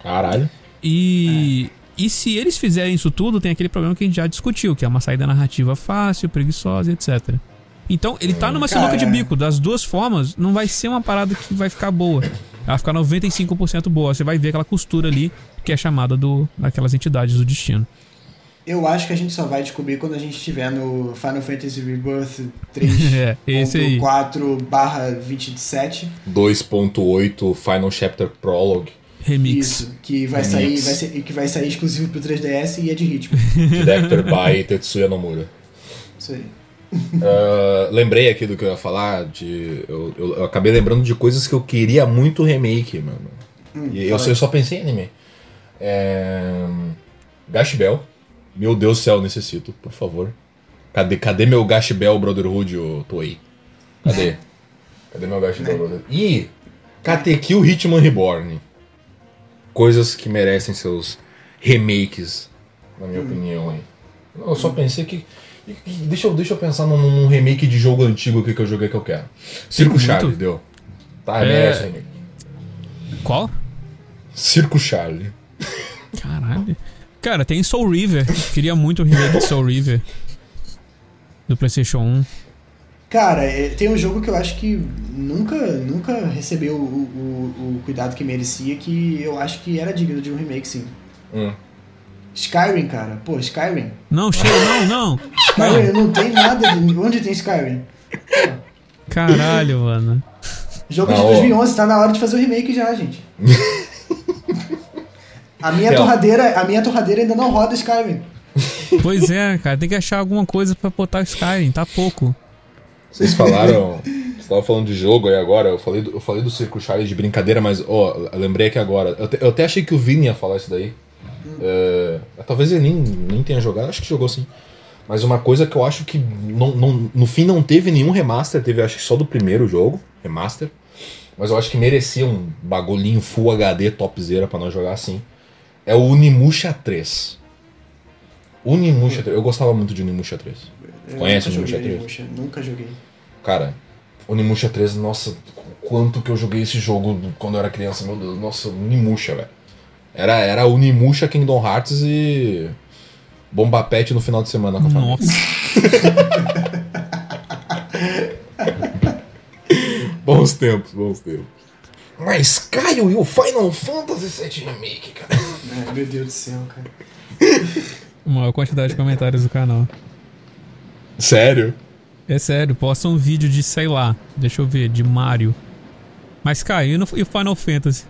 Caralho.
E, e se eles fizerem isso tudo, tem aquele problema que a gente já discutiu, que é uma saída narrativa fácil, preguiçosa, etc. Então, ele tá numa sinuca de
Cara.
bico. Das duas formas, não vai ser uma parada que vai ficar boa. Ela vai ficar 95% boa. Você vai ver aquela costura ali, que é chamada do, daquelas entidades do destino.
Eu acho que a gente só vai descobrir quando a gente estiver no Final Fantasy Rebirth 3.
É, esse aí.
4 barra 27.
2.8 Final Chapter Prologue
Remix.
Isso, que vai
Remix.
sair, vai ser, que vai sair exclusivo pro 3DS e é de ritmo.
Director by Tetsuya Nomura.
Isso aí.
Ah, lembrei aqui do que eu ia falar. De, eu, eu- eu acabei lembrando de coisas que eu queria muito remake, mano.
Hum,
E eu, eu só pensei em anime. É, Gash Bell. Meu Deus do céu, necessito, por favor. Cadê, cadê meu Gash Bell Brotherhood, ô Toei? Cadê? Cadê meu Gash Bell Brotherhood? E Katekyo Hitman Reborn. Coisas que merecem seus remakes, na minha opinião, hein? Eu só pensei que. Deixa eu, deixa eu pensar num, num remake de jogo antigo aqui que eu joguei que eu quero. Circo. Charlie, deu. Tá,
É.
merece remake.
Qual?
Circo Charlie.
Caralho. Cara, tem Soul River. Queria muito o remake de Soul River. Do PlayStation 1.
Cara, é, tem um jogo que eu acho que nunca, nunca recebeu o, o, o cuidado que merecia, que eu acho que era digno de um remake, sim.
Hum.
Skyrim, cara. Pô, Skyrim.
Não, chega, não, não.
Skyrim não tem nada. De... Onde tem Skyrim?
Caralho, mano.
Jogo
Não,
de
ó.
2011, tá na hora de fazer o remake já, gente. A minha, torradeira, a minha torradeira ainda não roda Skyrim.
Pois é, cara, tem que achar alguma coisa pra botar Skyrim, tá pouco.
Vocês falaram. Você estavam falando de jogo aí agora, eu falei do, eu falei do Circo Charlie de brincadeira, mas, ó, lembrei aqui agora. Eu, te- eu até achei que o Vini ia falar isso daí. É, talvez ele nem, nem tenha jogado, acho que jogou sim. Mas uma coisa que eu acho que não, não- no fim não teve nenhum remaster, teve acho que só do primeiro jogo, remaster. Mas eu acho que merecia um bagulhinho Full HD topzera pra nós jogar assim. É o Unimusha 3. Unimusha 3. Eu gostava muito de Unimusha 3.
Eu
Conhece Onimusha 3?
Onimusha, Nunca joguei.
Cara, Onimusha 3, nossa, quanto que eu joguei esse jogo quando eu era criança, meu Deus, nossa, Unimusha, velho. Era, era Unimusha, Kingdom Hearts e Bomba Pet no final de semana com a família.
Nossa.
Bons tempos, bons tempos. Mas, Caio, e o Final Fantasy VII Remake, cara?
É, meu Deus do céu, cara.
Maior quantidade de comentários do canal.
Sério?
É sério, posta um vídeo de, sei lá, deixa eu ver, de Mario. Mas caiu e no- e o Final Fantasy?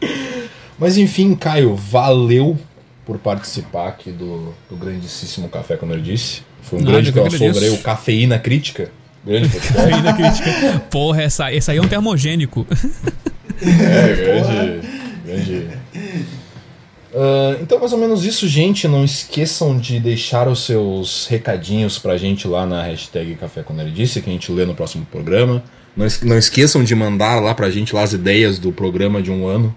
Mas enfim, Caio, valeu por participar aqui do, do grandíssimo Café com Nerdice. Foi um
Nada,
grande
eu que
crossover aí,
agradeço.
o Cafeína Crítica. Grande.
Ainda crítica. Porra, essa, esse aí é um termogênico.
É, grande, Entendi. Uh, então, mais ou menos isso, gente. Não esqueçam de deixar os seus recadinhos pra gente lá na hashtag Café com Nerdice, que a gente lê no próximo programa. Não, es não esqueçam de mandar lá pra gente lá as ideias do programa de um ano,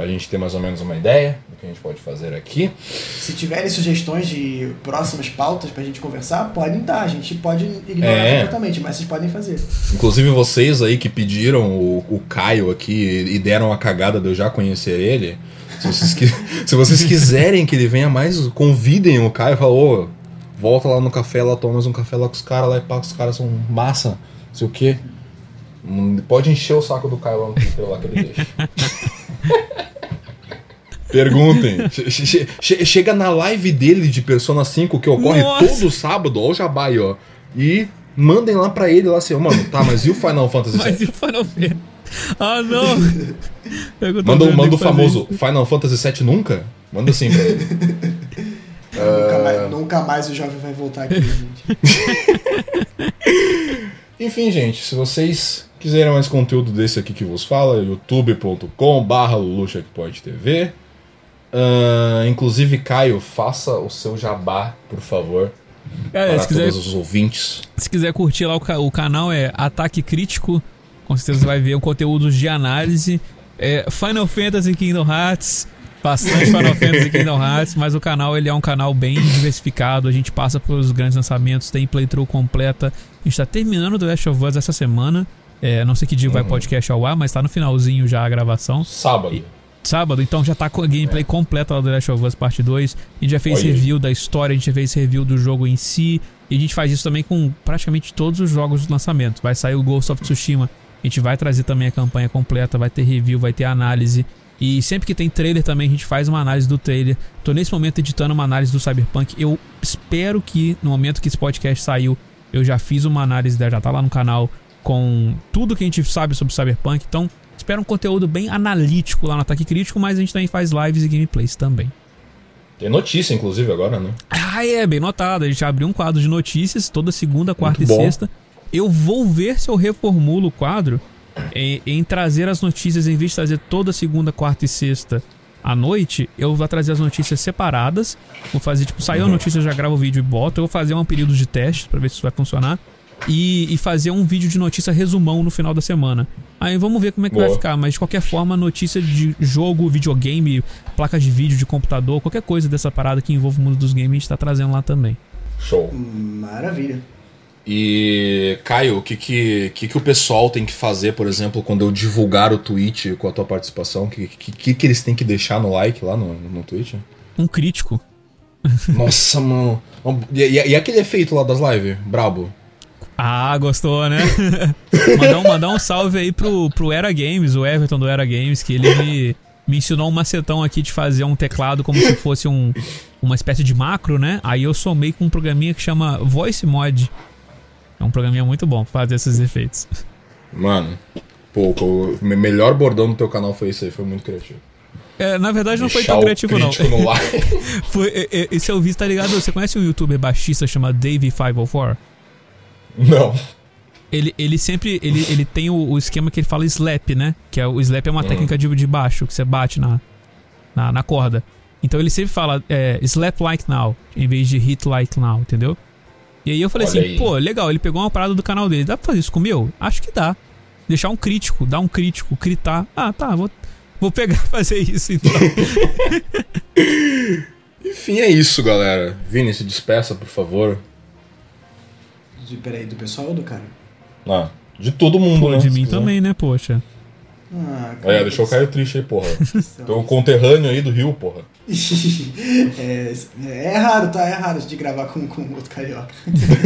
pra gente ter mais ou menos uma ideia do que a gente pode fazer aqui.
Se tiverem sugestões de próximas pautas pra gente conversar, podem dar. A gente pode ignorar
É.
completamente, mas vocês podem fazer.
Inclusive vocês aí que pediram o, o Caio aqui e deram a cagada de eu já conhecer ele. Se vocês, qui- se vocês quiserem que ele venha mais, convidem o Caio. Fala, ô, volta lá no café, lá toma mais um café lá com os caras lá e pá, que os caras são massa, não sei o quê. Hum, Pode encher o saco do Caio lá no Twitter lá que ele deixa. Perguntem. Che- che- che- chega na live dele de Persona 5 que ocorre
Nossa.
todo sábado, ó, o Jabá aí, ó. E mandem lá pra ele lá assim, ó, mano, tá, mas e o Final Fantasy VII?
Mas e o Final Fantasy? Ah, não!
Manda, manda o famoso
isso.
Final Fantasy VII nunca? Manda assim pra ele.
Nunca, mais, nunca mais o jovem vai voltar aqui, gente.
Enfim, gente, se vocês quiserem mais conteúdo desse aqui que vos fala, youtube.com Ah, inclusive, Caio, faça o seu jabá, por favor,
Cara,
para
É, quiser,
todos os ouvintes.
se quiser curtir lá o, o canal é Ataque Crítico. Com certeza você vai ver o conteúdo de análise. É Final Fantasy Kingdom Hearts. Bastante Final Fantasy Kingdom Hearts, mas o canal ele é um canal bem diversificado. A gente passa pelos grandes lançamentos, tem playthrough completa. A gente tá terminando The Last of Us essa semana. É, não sei que dia vai
Uhum.
podcast ao ar, mas tá no finalzinho já a gravação.
Sábado.
Sábado, então já tá com a gameplay completa lá do The Last of Us Parte 2. A gente já fez review da história, a gente já fez review do jogo em si. E a gente faz isso também com praticamente todos os jogos do lançamento. Vai sair o Ghost of Tsushima, a gente vai trazer também a campanha completa, vai ter review, vai ter análise. E sempre que tem trailer também, a gente faz uma análise do trailer. Tô nesse momento editando uma análise do Cyberpunk. Eu espero que no momento que esse podcast saiu, eu já fiz uma análise, já tá lá no canal, com tudo que a gente sabe sobre Cyberpunk. Então, espero um conteúdo bem analítico lá no Ataque Crítico, mas a gente também faz lives e gameplays também.
Tem notícia, inclusive, agora, né?
Ah, é, bem notado. A gente abriu um quadro de notícias toda segunda, quarta e sexta. Eu vou ver se eu reformulo o quadro em, em trazer as notícias, em vez de trazer toda segunda, quarta e sexta à noite, eu vou trazer as notícias separadas. Vou fazer, tipo, saiu a
Uhum.
notícia, eu já gravo o vídeo e boto. Eu vou fazer um período de teste pra ver se isso vai funcionar. E, e fazer um vídeo de notícia resumão no final da semana. Aí vamos ver como é que vai
Boa.
ficar. Mas de qualquer forma, notícia de jogo, videogame, placa de vídeo, de computador, qualquer coisa dessa parada que envolve o mundo dos games, a gente tá trazendo lá também.
Show.
Maravilha.
E, Caio, o que, que, que, que o pessoal tem que fazer, por exemplo, quando eu divulgar o tweet com a tua participação? O que, que, que, que eles têm que deixar no like lá no, no tweet?
Um crítico.
Nossa, mano. E, e- e aquele efeito lá das lives? Brabo.
Ah, gostou, né? mandar, um, mandar um salve aí pro, pro Era Games, o Everton do Era Games, que ele me, me ensinou um macetão aqui de fazer um teclado como se fosse um, uma espécie de macro, né? Aí eu somei com um programinha que chama Voice Mod. É um programinha muito bom pra fazer esses efeitos.
Mano, pô, o me- melhor bordão do teu canal foi isso aí, foi muito criativo.
É, na verdade não foi
Deixar
tão
o
criativo, não. Foi, é, é, esse eu vi, tá ligado? Você conhece um youtuber baixista chamado Dave504?
Não.
Ele, ele sempre ele, ele tem o, o esquema que ele fala slap, né? Que é, o slap é uma
Uhum.
técnica de, de baixo, que você bate na, na, na corda. Então ele sempre fala é, slap like now, em vez de hit like now, entendeu? E aí eu falei
Olha
assim,
aí.
pô, legal, ele pegou uma parada do canal dele. Dá pra fazer isso com o meu? Acho que dá. Deixar um crítico, dar um crítico, gritar. Ah, tá, vou, vou pegar e fazer isso então.
Enfim, é isso, galera. Vini, se despeça, por favor.
De, peraí, do pessoal ou do cara?
Ah, de todo mundo,
Pô,
né?
de mim
quiser.
também, né, poxa.
Ah,
É, deixou o Caio triste aí, porra. Teu conterrâneo aí do Rio, porra.
é, é raro, tá? É raro de gravar com, com outro carioca.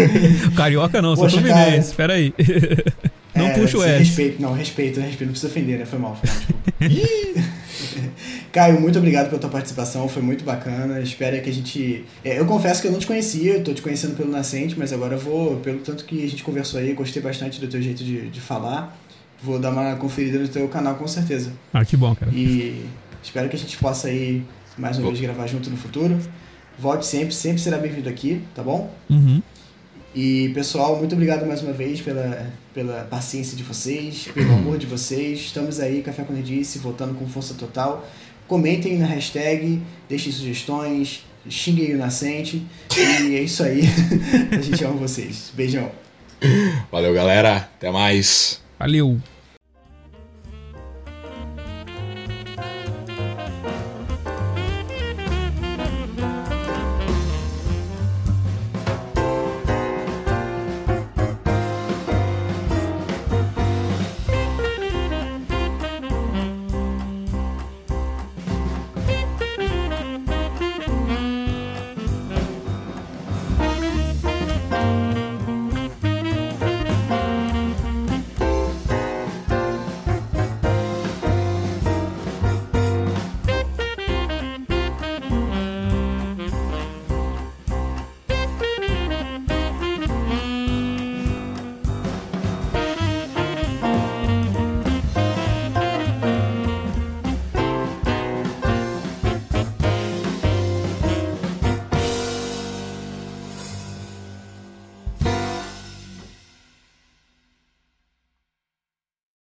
Carioca não,
Poxa,
fluminense, espera aí. Não
É,
puxa o S.
Respeito, não, respeito, respeito. Não precisa ofender, né? Foi mal, foi mal. desculpa. Caio, muito obrigado pela tua participação, foi muito bacana. Espero que a gente. é, eu confesso que eu não te conhecia, eu tô te conhecendo pelo Nascente, mas agora eu vou, pelo tanto que a gente conversou aí, gostei bastante do teu jeito de, de falar. Vou dar uma conferida no teu canal com certeza.
Ah, que bom, cara.
E espero que a gente possa aí mais uma vez gravar junto no futuro. Volte sempre, sempre será bem-vindo aqui, tá bom?
Uhum.
E pessoal, muito obrigado mais uma vez pela, pela paciência de vocês, pelo amor de vocês. Estamos aí, Café com Nerdice, voltando com força total. Comentem na hashtag, deixem sugestões, xinguem o nascente. E é isso aí. A gente ama vocês. Beijão.
Valeu, galera. Até mais.
Valeu!